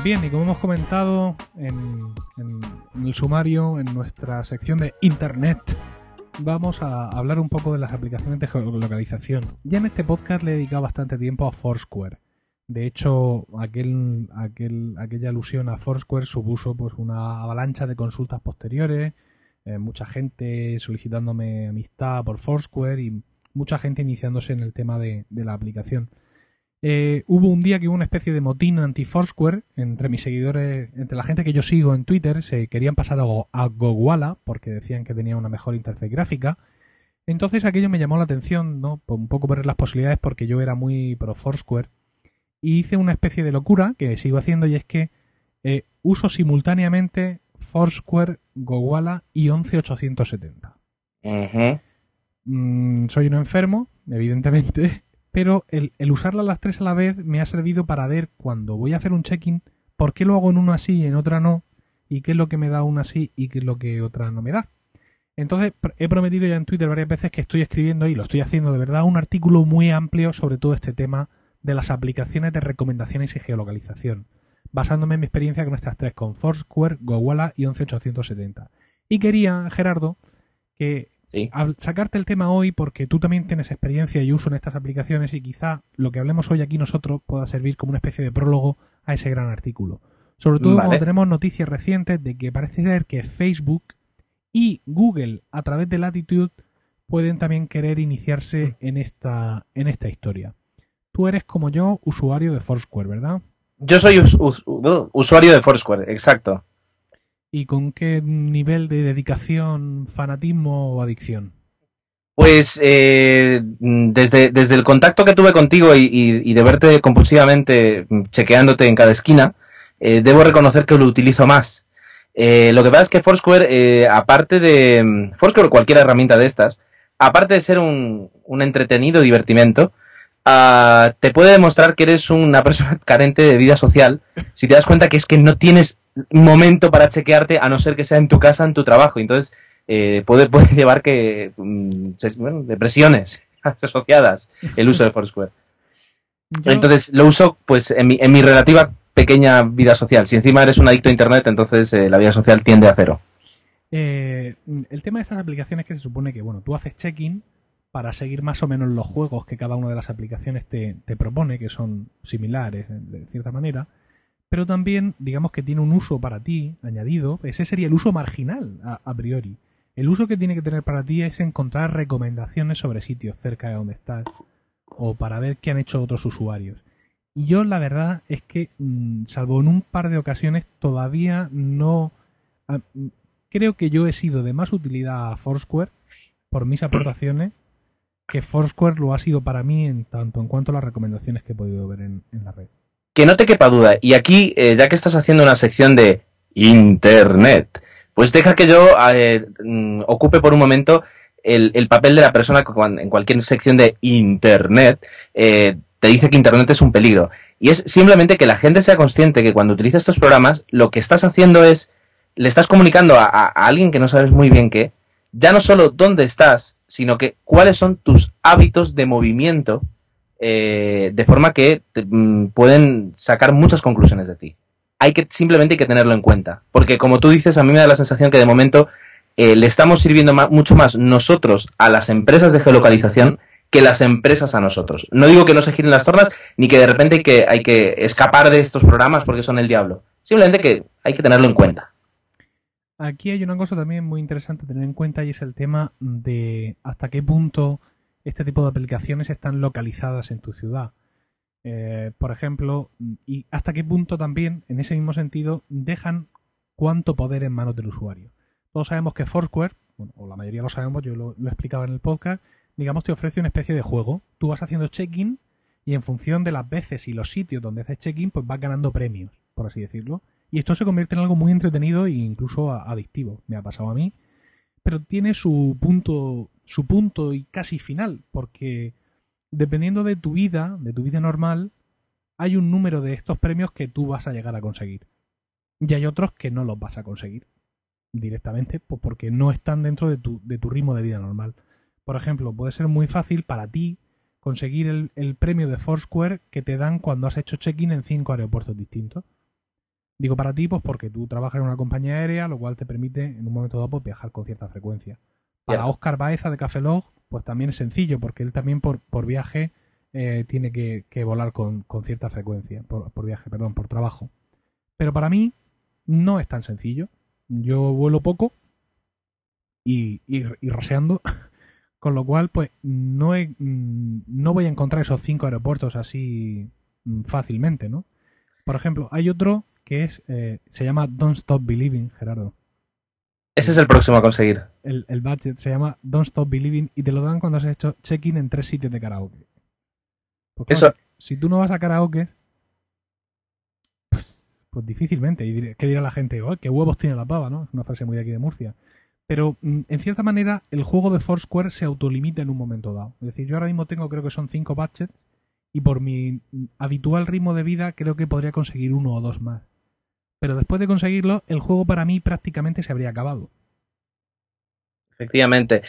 S1: Bien, y como hemos comentado en, el sumario, en nuestra sección de Internet, vamos a hablar un poco de las aplicaciones de geolocalización. Ya en este podcast le he dedicado bastante tiempo a Foursquare. De hecho, aquel, aquella alusión a Foursquare supuso pues, una avalancha de consultas posteriores, eh, mucha gente solicitándome amistad por Foursquare y mucha gente iniciándose en el tema de la aplicación. Eh, hubo un día que hubo una especie de motín anti-Foursquare entre mis seguidores, entre la gente que yo sigo en Twitter, se querían pasar a, a Gowala porque decían que tenía una mejor interfaz gráfica. Entonces aquello me llamó la atención, ¿no? Un poco por las posibilidades porque yo era muy pro Foursquare y hice una especie de locura que sigo haciendo y es que eh, uso simultáneamente Foursquare, Gowala y 11870. Mm, soy un enfermo, evidentemente, pero el, usarla las tres a la vez me ha servido para ver cuando voy a hacer un check-in por qué lo hago en una así y en otra no, y qué es lo que me da una así y qué es lo que otra no me da. Entonces, he prometido ya en Twitter varias veces que estoy escribiendo y lo estoy haciendo de verdad un artículo muy amplio sobre todo este tema de las aplicaciones de recomendaciones y geolocalización, basándome en mi experiencia con estas tres, con Foursquare, Gowalla y 11870. Y quería, Gerardo, que al sacarte el tema hoy, porque tú también tienes experiencia y uso en estas aplicaciones y quizá lo que hablemos hoy aquí nosotros pueda servir como una especie de prólogo a ese gran artículo. Sobre todo cuando tenemos noticias recientes de que parece ser que Facebook y Google a través de Latitude pueden también querer iniciarse en esta, en esta historia. Tú eres como yo usuario de Foursquare, ¿verdad?
S2: Yo soy usuario de Foursquare, exacto.
S1: ¿Y con qué nivel de dedicación, fanatismo o adicción?
S2: Pues eh, desde, desde, el contacto que tuve contigo y, de verte compulsivamente chequeándote en cada esquina, eh, debo reconocer que lo utilizo más. Eh, lo que pasa es que Foursquare, eh, aparte de. Mm, Foursquare o cualquier herramienta de estas, aparte de ser un, un entretenido divertimento, uh, te puede demostrar que eres una [LAUGHS] persona carente de vida social si te das cuenta que es que no tienes momento para chequearte a no ser que sea en tu casa, en tu trabajo. Entonces, eh, puede, [LAUGHS] puede llevar que. Mm, bueno, depresiones [LAUGHS] asociadas el uso de Foursquare. Entonces, lo uso pues en mi, en mi relativa pequeña vida social. Si encima eres un adicto a Internet, entonces eh, la vida social tiende a cero.
S1: Eh, el tema de estas aplicaciones que se supone que, bueno, tú haces check-in para seguir más o menos los juegos que cada una de las aplicaciones te, propone, que son similares de cierta manera, pero también, digamos que tiene un uso para ti añadido, ese sería el uso marginal a, priori. El uso que tiene que tener para ti es encontrar recomendaciones sobre sitios cerca de donde estás o para ver qué han hecho otros usuarios. Y yo la verdad es que, mm, salvo en un par de ocasiones, todavía no... creo que yo he sido de más utilidad a Foursquare por mis aportaciones que Foursquare lo ha sido para mí en tanto en cuanto a las recomendaciones que he podido ver en, la red.
S2: Que no te quepa duda. Y aquí, eh, ya que estás haciendo una sección de Internet, pues deja que yo eh, mm, ocupe por un momento el, papel de la persona que en cualquier sección de Internet eh, te dice que Internet es un peligro. Y es simplemente que la gente sea consciente que cuando utiliza estos programas, lo que estás haciendo es, le estás comunicando a, alguien que no sabes muy bien qué, ya no solo dónde estás, sino que cuáles son tus hábitos de movimiento, eh, de forma que mm, pueden sacar muchas conclusiones de ti. Hay que, simplemente hay que tenerlo en cuenta. Porque como tú dices, a mí me da la sensación que de momento eh, le estamos sirviendo mucho más nosotros a las empresas de geolocalización que las empresas a nosotros. No digo que no se giren las tornas, ni que de repente hay que, escapar de estos programas porque son el diablo. Simplemente que hay que tenerlo en cuenta.
S1: Aquí hay una cosa también muy interesante tener en cuenta y es el tema de hasta qué punto este tipo de aplicaciones están localizadas en tu ciudad. Eh, por ejemplo, y hasta qué punto también, en ese mismo sentido, dejan cuánto poder en manos del usuario. Todos sabemos que Foursquare, bueno, o la mayoría lo sabemos, yo lo, lo he explicado en el podcast, digamos, te ofrece una especie de juego. Tú vas haciendo check-in y en función de las veces y los sitios donde haces check-in, pues vas ganando premios, por así decirlo. Y esto se convierte en algo muy entretenido e incluso adictivo. Me ha pasado a mí. Pero tiene su punto, su punto y casi final, porque dependiendo de tu vida, de tu vida normal, hay un número de estos premios que tú vas a llegar a conseguir. Y hay otros que no los vas a conseguir directamente, pues porque no están dentro de tu, de tu ritmo de vida normal. Por ejemplo, puede ser muy fácil para ti conseguir el, premio de Foursquare que te dan cuando has hecho check-in en cinco aeropuertos distintos. Digo para ti, pues porque tú trabajas en una compañía aérea, lo cual te permite en un momento dado pues, viajar con cierta frecuencia. Para Oscar Baeza de Café Log, pues también es sencillo, porque él también por, por viaje eh, tiene que, volar con, cierta frecuencia, por, viaje, perdón, por trabajo. Pero para mí no es tan sencillo. Yo vuelo poco y, y, y raseando [LAUGHS] Con lo cual, pues no, mm, no voy a encontrar esos cinco aeropuertos así mm, fácilmente, ¿no? Por ejemplo, hay otro que es eh, se llama Don't Stop Believing, Gerardo.
S2: Ese es el próximo a conseguir.
S1: El, budget se llama Don't Stop Believing y te lo dan cuando has hecho check-in en tres sitios de karaoke. Eso. Si tú no vas a karaoke, pues, pues difícilmente. ¿Qué dirá la gente? ¿Qué huevos tiene la pava? ¿no? Es una frase muy de aquí de Murcia. Pero mm, en cierta manera el juego de Foursquare se autolimita en un momento dado. Es decir, yo ahora mismo tengo creo que son cinco budgets y por mi mm, habitual ritmo de vida creo que podría conseguir uno o dos más. Pero después de conseguirlo, el juego para mí prácticamente se habría acabado.
S2: Efectivamente.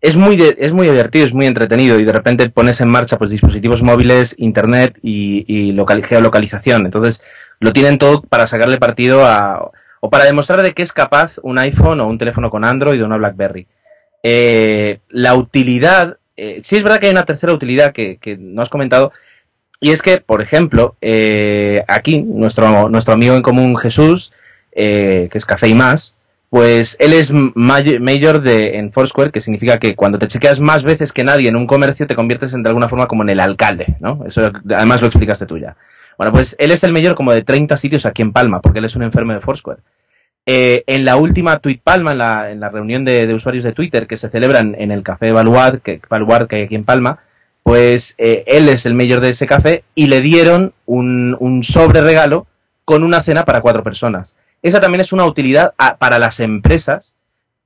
S2: es, muy es muy divertido, es muy entretenido y de repente pones en marcha pues dispositivos móviles, internet y, y geolocalización. Entonces lo tienen todo para sacarle partido a, o para demostrar de qué es capaz un iPhone o un teléfono con Android o una BlackBerry. Eh, la utilidad, eh, sí es verdad que hay una tercera utilidad que, no has comentado, y es que, por ejemplo, eh, aquí nuestro, nuestro amigo en común Jesús, que es Café y Más, pues él es mayor de, en Foursquare, que significa que cuando te chequeas más veces que nadie en un comercio te conviertes en, de alguna forma como en el alcalde, ¿no? Eso además lo explicaste tú ya. Bueno, pues él es el mayor como de 30 sitios aquí en Palma, porque él es un enfermo de Foursquare. Eh, en la última Tweet Palma, en la, en la reunión de, usuarios de Twitter que se celebran en el Café Baluard, que, que hay aquí en Palma, pues eh, él es el mayor de ese café y le dieron un, un, sobre regalo con una cena para cuatro personas. Esa también es una utilidad para las empresas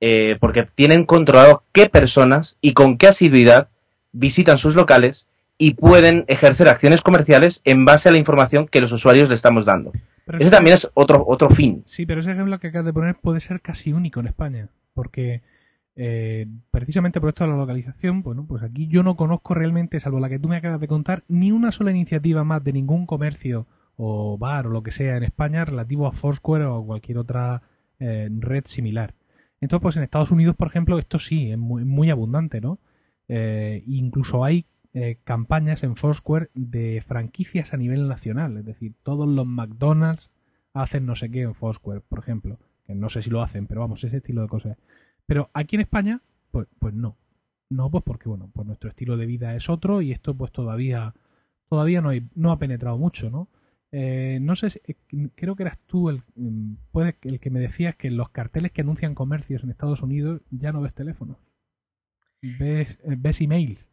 S2: eh, porque tienen controlado qué personas y con qué asiduidad visitan sus locales y pueden ejercer acciones comerciales en base a la información que los usuarios le estamos dando ese también es otro, otro fin.
S1: Sí, pero ese ejemplo que acabas de poner puede ser casi único en España, porque eh, precisamente por esto de la localización, bueno, pues aquí yo no conozco realmente, salvo la que tú me acabas de contar, ni una sola iniciativa más de ningún comercio o bar o lo que sea en España relativo a Foursquare o cualquier otra eh, red similar. Entonces, pues en Estados Unidos, por ejemplo, esto sí, es muy, muy abundante, ¿no? Eh, incluso hay eh, campañas en Foursquare de franquicias a nivel nacional. Es decir, todos los McDonald's hacen no sé qué en Foursquare, por ejemplo. Que no sé si lo hacen, pero vamos, ese estilo de cosas. Pero aquí en España, pues, pues no. No, pues porque, bueno, pues nuestro estilo de vida es otro y esto pues todavía, todavía no, no ha penetrado mucho, ¿no? Eh, no sé, eh, creo que eras tú el, mm, el que me decías que los carteles que anuncian comercios en Estados Unidos ya no ves teléfonos. Ves, ves emails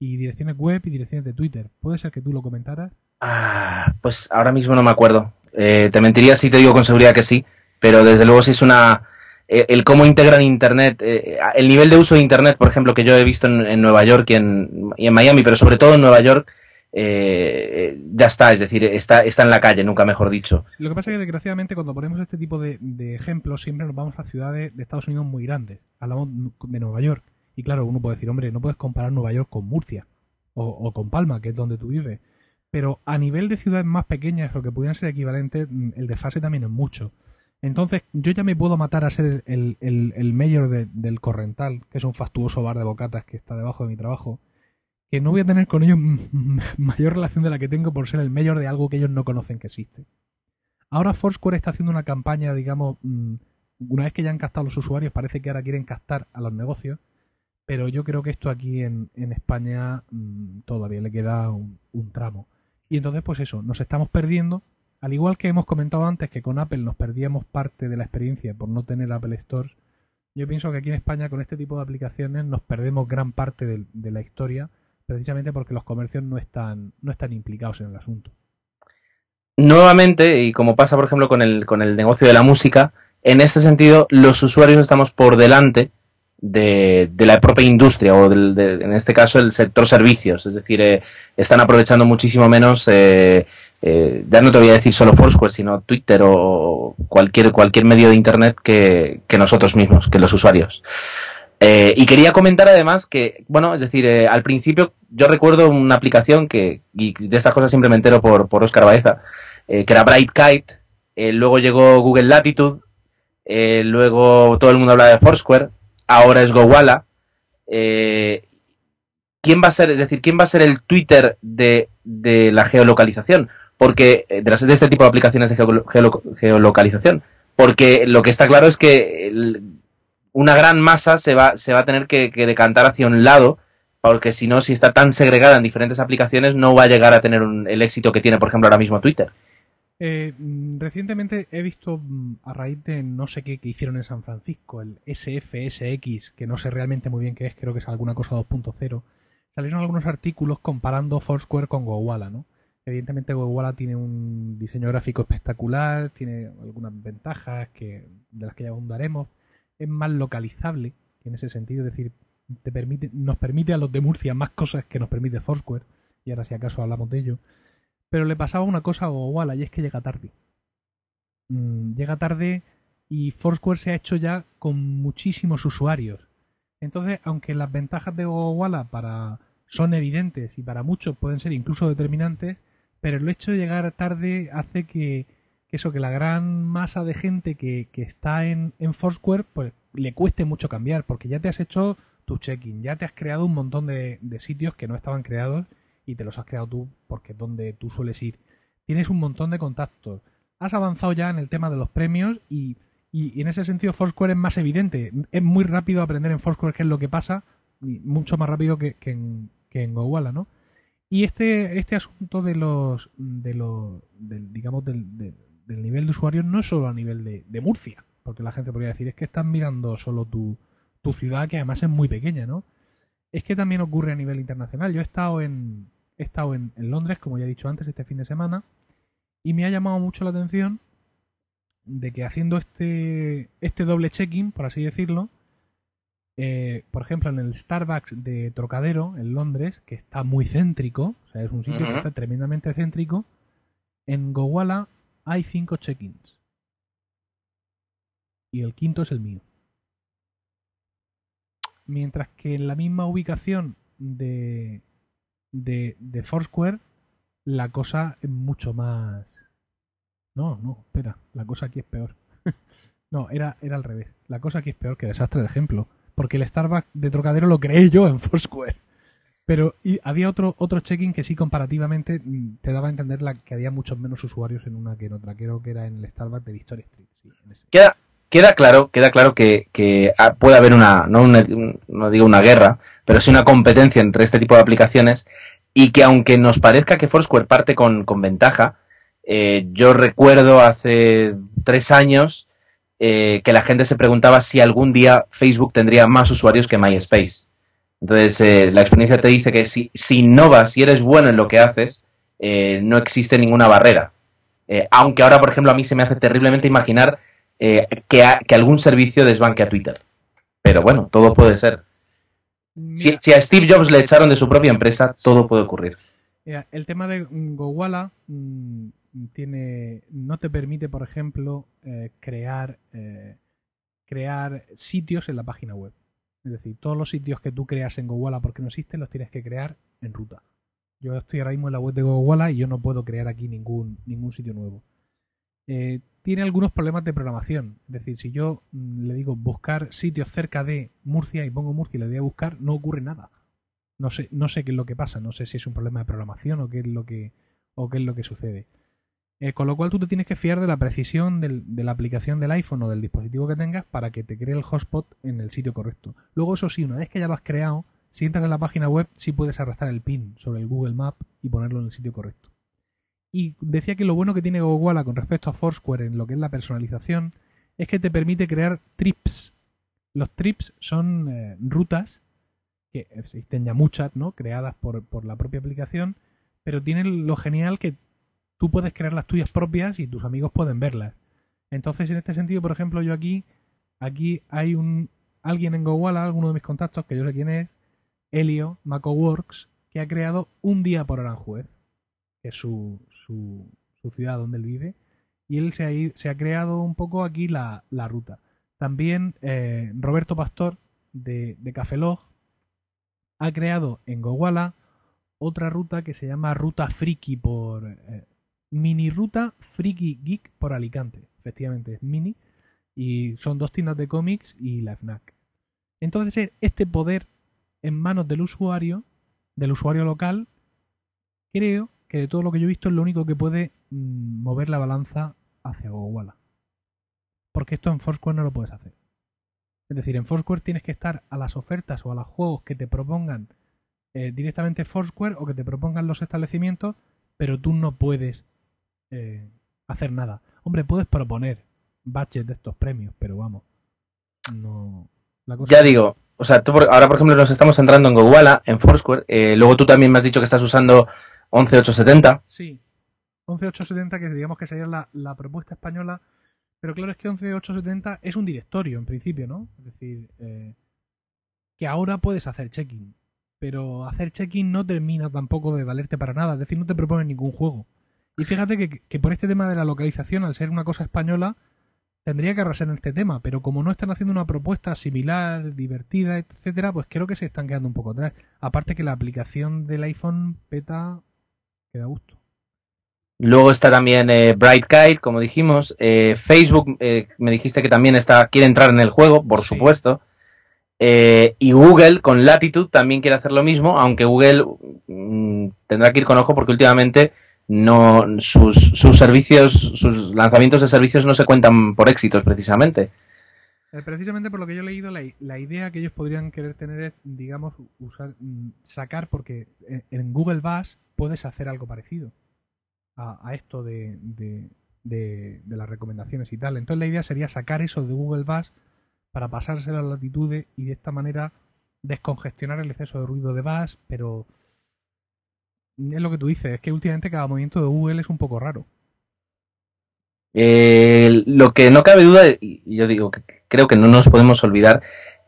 S1: y direcciones web y direcciones de Twitter. ¿Puede ser que tú lo comentaras?
S2: Ah, pues ahora mismo no me acuerdo. Eh, te mentiría si te digo con seguridad que sí, pero desde luego si es una... Eh, el cómo integran Internet, eh, el nivel de uso de Internet, por ejemplo, que yo he visto en, Nueva York y en, en, Miami, pero sobre todo en Nueva York, ya está, es decir, está, está en la calle, nunca mejor dicho.
S1: Lo que pasa es que desgraciadamente cuando ponemos este tipo de, de ejemplos siempre nos vamos a ciudades de Estados Unidos muy grandes. Hablamos de Nueva York. Y claro, uno puede decir, hombre, no puedes comparar Nueva York con Murcia o, con Palma, que es donde tú vives. Pero a nivel de ciudades más pequeñas, lo que pudieran ser equivalentes, mm, el desfase también es mucho. Entonces, yo ya me puedo matar a ser el, el, mayor del Corrental, que es un fastuoso bar de bocatas que está debajo de mi trabajo, que no voy a tener con ellos mayor relación de la que tengo por ser el mayor de algo que ellos no conocen que existe. Ahora Foursquare está haciendo una campaña, digamos, una vez que ya han captado los usuarios, parece que ahora quieren captar a los negocios pero yo creo que esto aquí en, España mm, todavía le queda un, tramo. Y entonces, pues eso, nos estamos perdiendo, al igual que hemos comentado antes que con Apple nos perdíamos parte de la experiencia por no tener Apple Store, yo pienso que aquí en España con este tipo de aplicaciones nos perdemos gran parte de, la historia, precisamente porque los comercios no están, no están implicados en el asunto.
S2: Nuevamente, y como pasa por ejemplo con el, con el negocio de la música, en este sentido los usuarios estamos por delante de, la propia industria o del, en este caso el sector servicios. Es decir, eh, están aprovechando muchísimo menos, eh, eh, ya no te voy a decir solo Foursquare, sino Twitter o cualquier, cualquier medio de Internet que, nosotros mismos, que los usuarios. y quería comentar además que, bueno, es decir, al principio yo recuerdo una aplicación que, y de estas cosas siempre me entero por, por Oscar Baeza, que era Bright Kite, luego llegó Google Latitude, luego todo el mundo habla de Foursquare, ahora es Gowala. Eh, ¿Quién va a ser, es decir, quién va a ser el Twitter de, la geolocalización? Porque eh, de, este tipo de aplicaciones de geolocalización. Porque lo que está claro es que una gran masa se va, se va a tener que, decantar hacia un lado, porque si no, si está tan segregada en diferentes aplicaciones, no va a llegar a tener el éxito que tiene, por ejemplo, ahora mismo Twitter.
S1: Eh, mm, recientemente he visto mm, a raíz de no sé qué que hicieron en San Francisco, el SFSX, que no sé realmente muy bien qué es, creo que es alguna cosa 2.0, salieron algunos artículos comparando Foursquare con Gowalla, ¿no? Evidentemente Gowalla tiene un diseño gráfico espectacular, tiene algunas ventajas que, de las que ya abundaremos, es más localizable en ese sentido, es decir, te permite, nos permite a los de Murcia más cosas que nos permite Foursquare, y ahora si acaso hablamos de ello. Pero le pasaba una cosa a Gowala y es que llega tarde. Mm, llega tarde y Foursquare se ha hecho ya con muchísimos usuarios. Entonces, aunque las ventajas de Gogowala para son evidentes y para muchos pueden ser incluso determinantes, pero el hecho de llegar tarde hace que, eso, que la gran masa de gente que, está en, en Foursquare, pues le cueste mucho cambiar, porque ya te has hecho tu check-in, ya te has creado un montón de, sitios que no estaban creados y te los has creado tú porque es donde tú sueles ir. Tienes un montón de contactos. Has avanzado ya en el tema de los premios y, y- en ese sentido Foursquare es más evidente. Es muy rápido aprender en Foursquare qué es lo que pasa, mucho más rápido que, que en, que en Gowalla, ¿no? Y este, este asunto de los, de los del, digamos, del, de- del nivel de usuarios no es solo a nivel de, Murcia, porque la gente podría decir es que están mirando solo tu, tu ciudad, que además es muy pequeña, ¿no? Es que también ocurre a nivel internacional. Yo he estado en, he estado en, en Londres, como ya he dicho antes, este fin de semana, y me ha llamado mucho la atención de que haciendo este, este doble check-in, por así decirlo, eh, por ejemplo, en el Starbucks de Trocadero, en Londres, que está muy céntrico, o sea, es un sitio que está tremendamente céntrico, en Gowalla hay cinco check-ins. Y el quinto es el mío. Mientras que en la misma ubicación de, de, de Foursquare, la cosa es mucho más. No, no, espera, la cosa aquí es peor. [LAUGHS] no, era, era al revés. La cosa aquí es peor que desastre de ejemplo. Porque el Starbucks de Trocadero lo creé yo en [LAUGHS] Foursquare. Pero y había otro, otro check-in que sí comparativamente mm, te daba a entender que había muchos menos usuarios en una que en otra. Creo que era en el Starbucks de Victoria Street.
S3: Queda, queda claro, queda claro que, que ah, puede haber una, no, una- un- no digo una guerra, pero sí una competencia entre este tipo de aplicaciones y que aunque nos parezca que Foursquare parte con, con ventaja, eh, yo recuerdo hace tres años eh, que la gente se preguntaba si algún día Facebook tendría más usuarios que MySpace. Entonces, eh, la experiencia te dice que si, si innovas, si eres bueno en lo que haces, eh, no existe ninguna barrera. Aunque ahora, por ejemplo, a mí se me hace terriblemente imaginar que, a- que algún servicio desbanque a Twitter. Pero bueno, todo puede ser. Si, a Steve Jobs le echaron de su propia empresa, todo puede ocurrir.
S1: Mira, el tema de Gowalla mm, tiene, no te permite, por ejemplo, eh, crear, eh, crear sitios en la página web. Es decir, todos los sitios que tú creas en Gowalla porque no existen los tienes que crear en ruta. Yo estoy ahora mismo en la web de Gowalla y yo no puedo crear aquí ningún, ningún sitio nuevo. Eh, tiene algunos problemas de programación. Es decir, si yo mm, le digo buscar sitios cerca de Murcia y pongo Murcia y le doy a buscar, no ocurre nada. No sé, no sé qué es lo que pasa, no sé si es un problema de programación o qué es lo que, o qué es lo que sucede. Eh, con lo cual tú te tienes que fiar de la precisión de la aplicación del iPhone o del dispositivo que tengas para que te cree el hotspot en el sitio correcto. Luego, eso sí, una vez que ya lo has creado, si entras en la página web, sí puedes arrastrar el pin sobre el Google Map y ponerlo en el sitio correcto. Y decía que lo bueno que tiene Gowalla con respecto a Foursquare en lo que es la personalización es que te permite crear trips. Los trips son eh, rutas que existen ya muchas, ¿no? Creadas por, por la propia aplicación, pero tienen lo genial que tú puedes crear las tuyas propias y tus amigos pueden verlas. Entonces, en este sentido, por ejemplo, yo aquí, aquí hay un alguien en Gowalla, alguno de mis contactos, que yo sé quién es, Helio, MacoWorks, que ha creado un día por Aranjuez, que es su, su, su ciudad donde él vive, y él se ha, se ha creado un poco aquí la, la ruta. También eh, Roberto Pastor, de, de ha creado en Gowalla otra ruta que se llama Ruta Friki por... eh, mini Ruta Friki Geek por Alicante. Efectivamente, es mini. Y son dos tiendas de cómics y la FNAC. Entonces, eh, este poder en manos del usuario, del usuario local, creo que de todo lo que yo he visto es lo único que puede mm, mover la balanza hacia Gowalla. Porque esto en Foursquare no lo puedes hacer. Es decir, en Foursquare tienes que estar a las ofertas o a los juegos que te propongan eh, directamente Foursquare o que te propongan los establecimientos, pero tú no puedes eh, hacer nada. Hombre, puedes proponer budget de estos premios, pero vamos. No. La cosa
S3: Ya digo, o sea, tú por- ahora por ejemplo nos estamos centrando en Gowalla, en Foursquare, eh, luego tú también me has dicho que estás usando 11870.
S1: Sí. 11870, que digamos que sería la, la propuesta española. Pero claro, es que 11870 es un directorio en principio, ¿no? Es decir, eh, que ahora puedes hacer check-in. Pero hacer check-in no termina tampoco de valerte para nada. Es decir, no te proponen ningún juego. Y fíjate que, que por este tema de la localización, al ser una cosa española, tendría que arrasar en este tema, pero como no están haciendo una propuesta similar, divertida, etcétera, pues creo que se están quedando un poco atrás. Aparte que la aplicación del iPhone peta que da gusto.
S2: Luego está también eh, Bright Kite, como dijimos. Eh, Facebook, eh, me dijiste que también está, quiere entrar en el juego, por
S1: Sí.
S2: supuesto. Eh, y Google con Latitude también quiere hacer lo mismo, aunque Google mm, tendrá que ir con ojo porque últimamente no sus, sus servicios, sus lanzamientos de servicios no se cuentan por éxitos precisamente.
S1: Eh, precisamente por lo que yo he leído, la, la idea que ellos podrían querer tener es, digamos, usar, mm, sacar, porque en, en Google Bus puedes hacer algo parecido a, a esto de, de, de- de las recomendaciones y tal. Entonces la idea sería sacar eso de Google Bus para pasárselo a Latitude y de esta manera descongestionar el exceso de ruido de Bus, pero es lo que tú dices, es que últimamente cada movimiento de Google es un poco raro.
S2: Eh, lo que no cabe duda, y yo digo que creo que no nos podemos olvidar,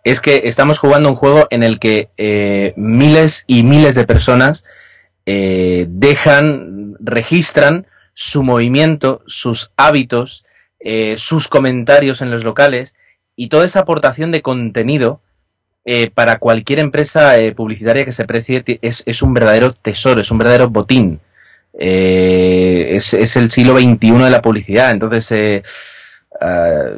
S2: es que estamos jugando un juego en el que eh, miles y miles de personas eh, dejan, registran su movimiento, sus hábitos, eh, sus comentarios en los locales y toda esa aportación de contenido eh, para cualquier empresa eh, publicitaria que se precie es, un verdadero tesoro, es un verdadero botín. Eh, es, el siglo XXI de la publicidad, entonces ah,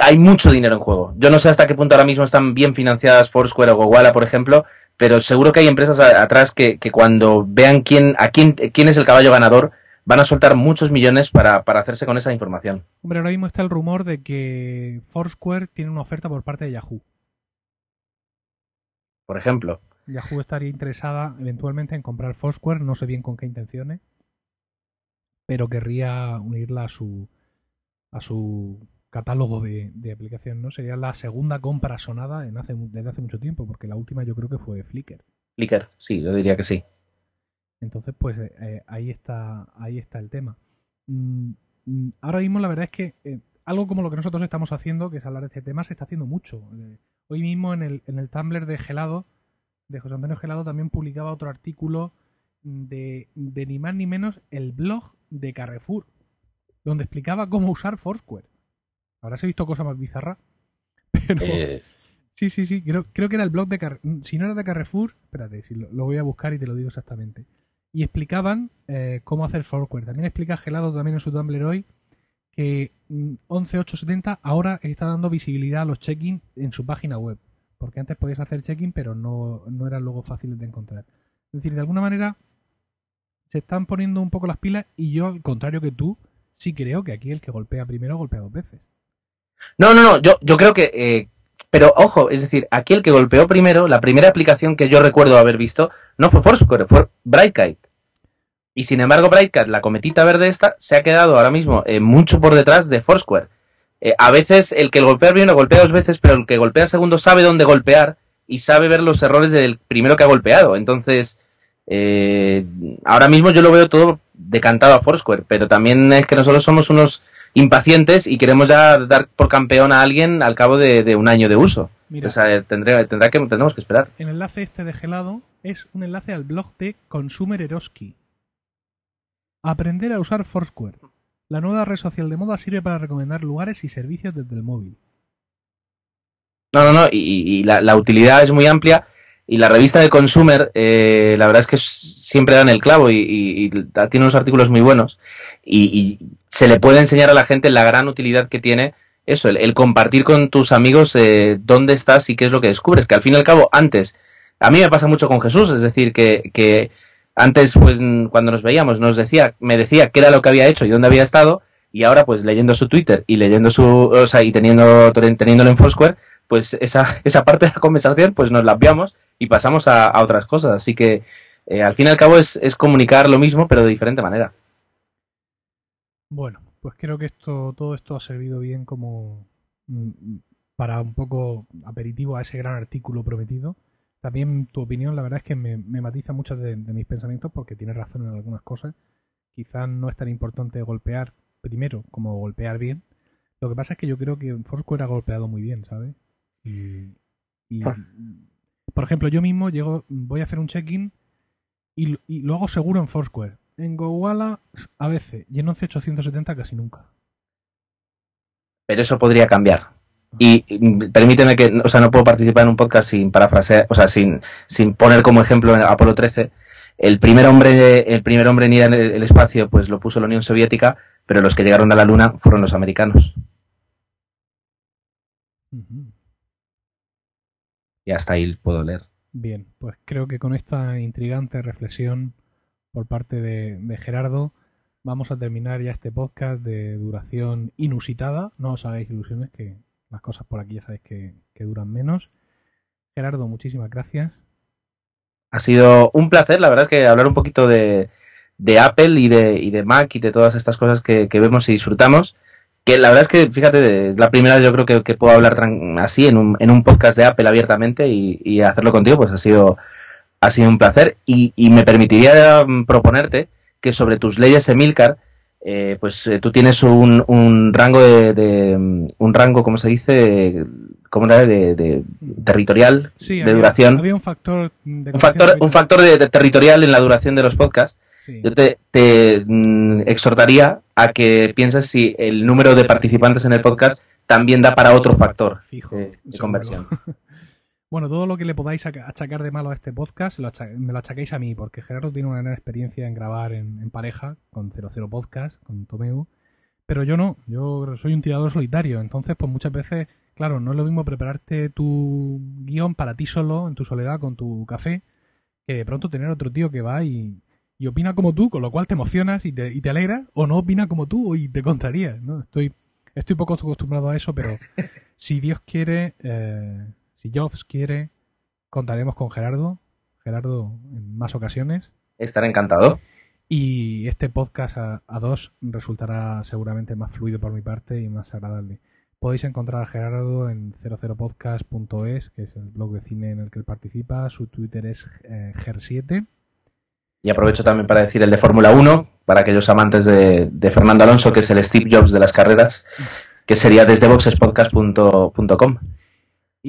S2: hay mucho dinero en juego. Yo no sé hasta qué punto ahora mismo están bien financiadas Foursquare o Gowalla, por ejemplo, pero seguro que hay empresas atrás que, que cuando vean quién, a quién, quién es el caballo ganador, van a soltar muchos millones para, para hacerse con esa información.
S1: Hombre, ahora mismo está el rumor de que Foursquare tiene una oferta por parte de Yahoo.
S2: Por ejemplo.
S1: Yahoo estaría interesada eventualmente en comprar Foursquare, no sé bien con qué intenciones, pero querría unirla a su a su catálogo de, de aplicación, ¿no? Sería la segunda compra sonada en hace, desde hace mucho tiempo, porque la última yo creo que fue Flickr.
S2: Flickr, sí, yo diría que sí.
S1: Entonces, pues eh, eh, ahí está ahí está el tema. Mm, mm, ahora mismo la verdad es que eh, algo como lo que nosotros estamos haciendo, que es hablar de este tema, se está haciendo mucho. Hoy mismo en el, en el Tumblr de Gelado, de José Antonio Gelado, también publicaba otro artículo de, de ni más ni menos el blog de Carrefour, donde explicaba cómo usar Foursquare. Habrás visto cosas más bizarras. [LAUGHS] Pero,
S2: Eh,
S1: Sí, sí, sí. Creo, creo que era el blog de Carrefour. Si no era de Carrefour, espérate, si lo, lo voy a buscar y te lo digo exactamente. Y explicaban eh, cómo hacer Foursquare. También explica Gelado también en su Tumblr hoy que mm, 11870 ahora está dando visibilidad a los check-in en su página web. Porque antes podías hacer check-in, pero no, no eran luego fáciles de encontrar. Es decir, de alguna manera se están poniendo un poco las pilas y yo, al contrario que tú, sí creo que aquí el que golpea primero golpea dos veces.
S2: No, no, no, yo, yo creo que... eh, pero ojo, es decir, aquí el que golpeó primero, la primera aplicación que yo recuerdo haber visto, no fue Foursquare, fue Brightkite. Y sin embargo, Brightkite, la cometita verde esta, se ha quedado ahora mismo eh, mucho por detrás de Foursquare. Eh, a veces el que golpea primero golpea dos veces, pero el que golpea segundo sabe dónde golpear y sabe ver los errores del primero que ha golpeado. Entonces, eh, ahora mismo yo lo veo todo decantado a Foursquare, pero también es que nosotros somos unos impacientes y queremos ya dar por campeón a alguien al cabo de, de un año de uso.
S1: Mira,
S2: O sea, tendré, tendrá que, tendremos que esperar.
S1: el enlace este de Gelado es un enlace al blog de Consumer Eroski. Aprender a usar Foursquare. La nueva red social de moda sirve para recomendar lugares y servicios desde el móvil.
S2: No, no, no, y, la, utilidad es muy amplia y la revista de Consumer, eh, la verdad es que siempre dan el clavo y, tiene unos artículos muy buenos y, se le puede enseñar a la gente la gran utilidad que tiene eso, el, compartir con tus amigos eh, dónde estás y qué es lo que descubres, que al fin y al cabo antes, a mí me pasa mucho con Jesús, es decir, que antes pues cuando nos veíamos nos decía, me decía qué era lo que había hecho y dónde había estado y ahora pues leyendo su Twitter y leyendo su, o sea, y teniendo, teniéndolo en Foursquare, pues esa, [LAUGHS] esa parte de la conversación pues nos la enviamos y pasamos a, a otras cosas. Así que eh, al fin y al cabo es, es comunicar lo mismo pero de diferente manera.
S1: Bueno, pues creo que esto, todo esto ha servido bien como mm, para un poco aperitivo a ese gran artículo prometido. También tu opinión, la verdad es que me, me matiza muchos de, de mis pensamientos porque tienes razón en algunas cosas. Quizás no es tan importante golpear primero como golpear bien. Lo que pasa es que yo creo que Foursquare ha golpeado muy bien, ¿sabes? Y, y,
S2: Ah.
S1: por ejemplo, yo mismo llego, voy a hacer un check-in y, y lo hago seguro en Foursquare. En Gowalla a veces y en 11870 casi nunca.
S2: pero eso podría cambiar. Y mm, permíteme que, o sea, no puedo participar en un podcast sin parafrasear, o sea, sin, sin poner como ejemplo en Apolo 13. El primer hombre, el primer hombre en ir el espacio, pues lo puso la Unión Soviética, pero los que llegaron a la Luna fueron los americanos. Y hasta ahí puedo leer.
S1: Bien, pues creo que con esta intrigante reflexión por parte de, Gerardo vamos a terminar ya este podcast de duración inusitada. No os hagáis ilusiones que las cosas por aquí ya sabéis que, duran menos. Gerardo, muchísimas gracias.
S2: Ha sido un placer, la verdad es que hablar un poquito de, Apple y de, y de Mac y de todas estas cosas que vemos y disfrutamos que la verdad es que, fíjate, la primera yo creo que, puedo hablar así en un, en un podcast de Apple abiertamente y, hacerlo contigo, pues ha sido, ha sido un placer. Y, me permitiría mm, proponerte que sobre tus leyes Emilcar, eh, pues eh, tú tienes un, un rango de, un rango, ¿cómo se dice? ¿Cómo era? De, territorial, de duración.
S1: Había un factor,
S2: de un factor, un factor de, territorial en la duración de los podcasts. Yo te, te mm, exhortaría a que pienses si el número de participantes en el podcast también da para otro factor
S1: Fijo,
S2: de, conversión. [LAUGHS]
S1: Bueno, todo lo que le podáis achacar de malo a este podcast me lo achaquéis a mí, porque Gerardo tiene una gran experiencia en grabar en, pareja con 00 Podcast, con Tomeu, pero yo no, yo soy un tirador solitario, entonces pues muchas veces, claro, no es lo mismo prepararte tu guion para ti solo, en tu soledad, con tu café, que de pronto tener otro tío que va y, y opina como tú, con lo cual te emocionas y te, y te alegras, o no opina como tú y te contrarías, ¿no? Estoy, estoy poco acostumbrado a eso, pero [LAUGHS] si Dios quiere, eh, si Jobs quiere, contaremos con Gerardo, Gerardo en más ocasiones.
S2: Estaré encantado.
S1: Y este podcast a, dos resultará seguramente más fluido por mi parte y más agradable. Podéis encontrar a Gerardo en 00podcast.es, que es el blog de cine en el que él participa. Su Twitter es eh, ger7
S2: y aprovecho también para decir el de Fórmula 1, para aquellos amantes de, Fernando Alonso, que es el Steve Jobs de las carreras, que sería desde boxespodcast.com.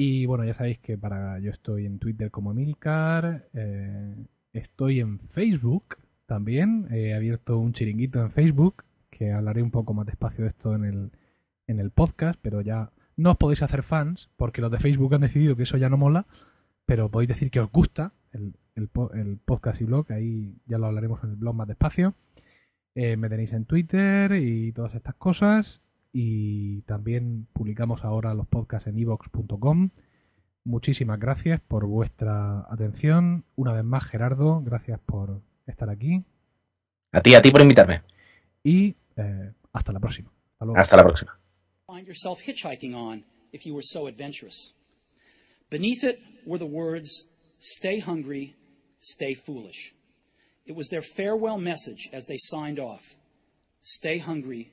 S1: Y bueno, ya sabéis que para yo estoy en Twitter como Milcar, eh, estoy en Facebook también, he abierto un chiringuito en Facebook, que hablaré un poco más despacio de esto en el, en el podcast, pero ya no os podéis hacer fans, porque los de Facebook han decidido que eso ya no mola, pero podéis decir que os gusta el, el, podcast y blog, ahí ya lo hablaremos en el blog más despacio. Eh, me tenéis en Twitter y todas estas cosas. Y también publicamos ahora los podcasts en evox.com. Muchísimas gracias por vuestra atención. Una vez más, Gerardo, gracias por estar aquí.
S2: A ti, a ti por invitarme.
S1: Y eh, hasta la próxima.
S2: Hasta, la próxima.
S4: Beneath it were the words, stay hungry, stay foolish. It was their farewell message as they signed off. Stay hungry,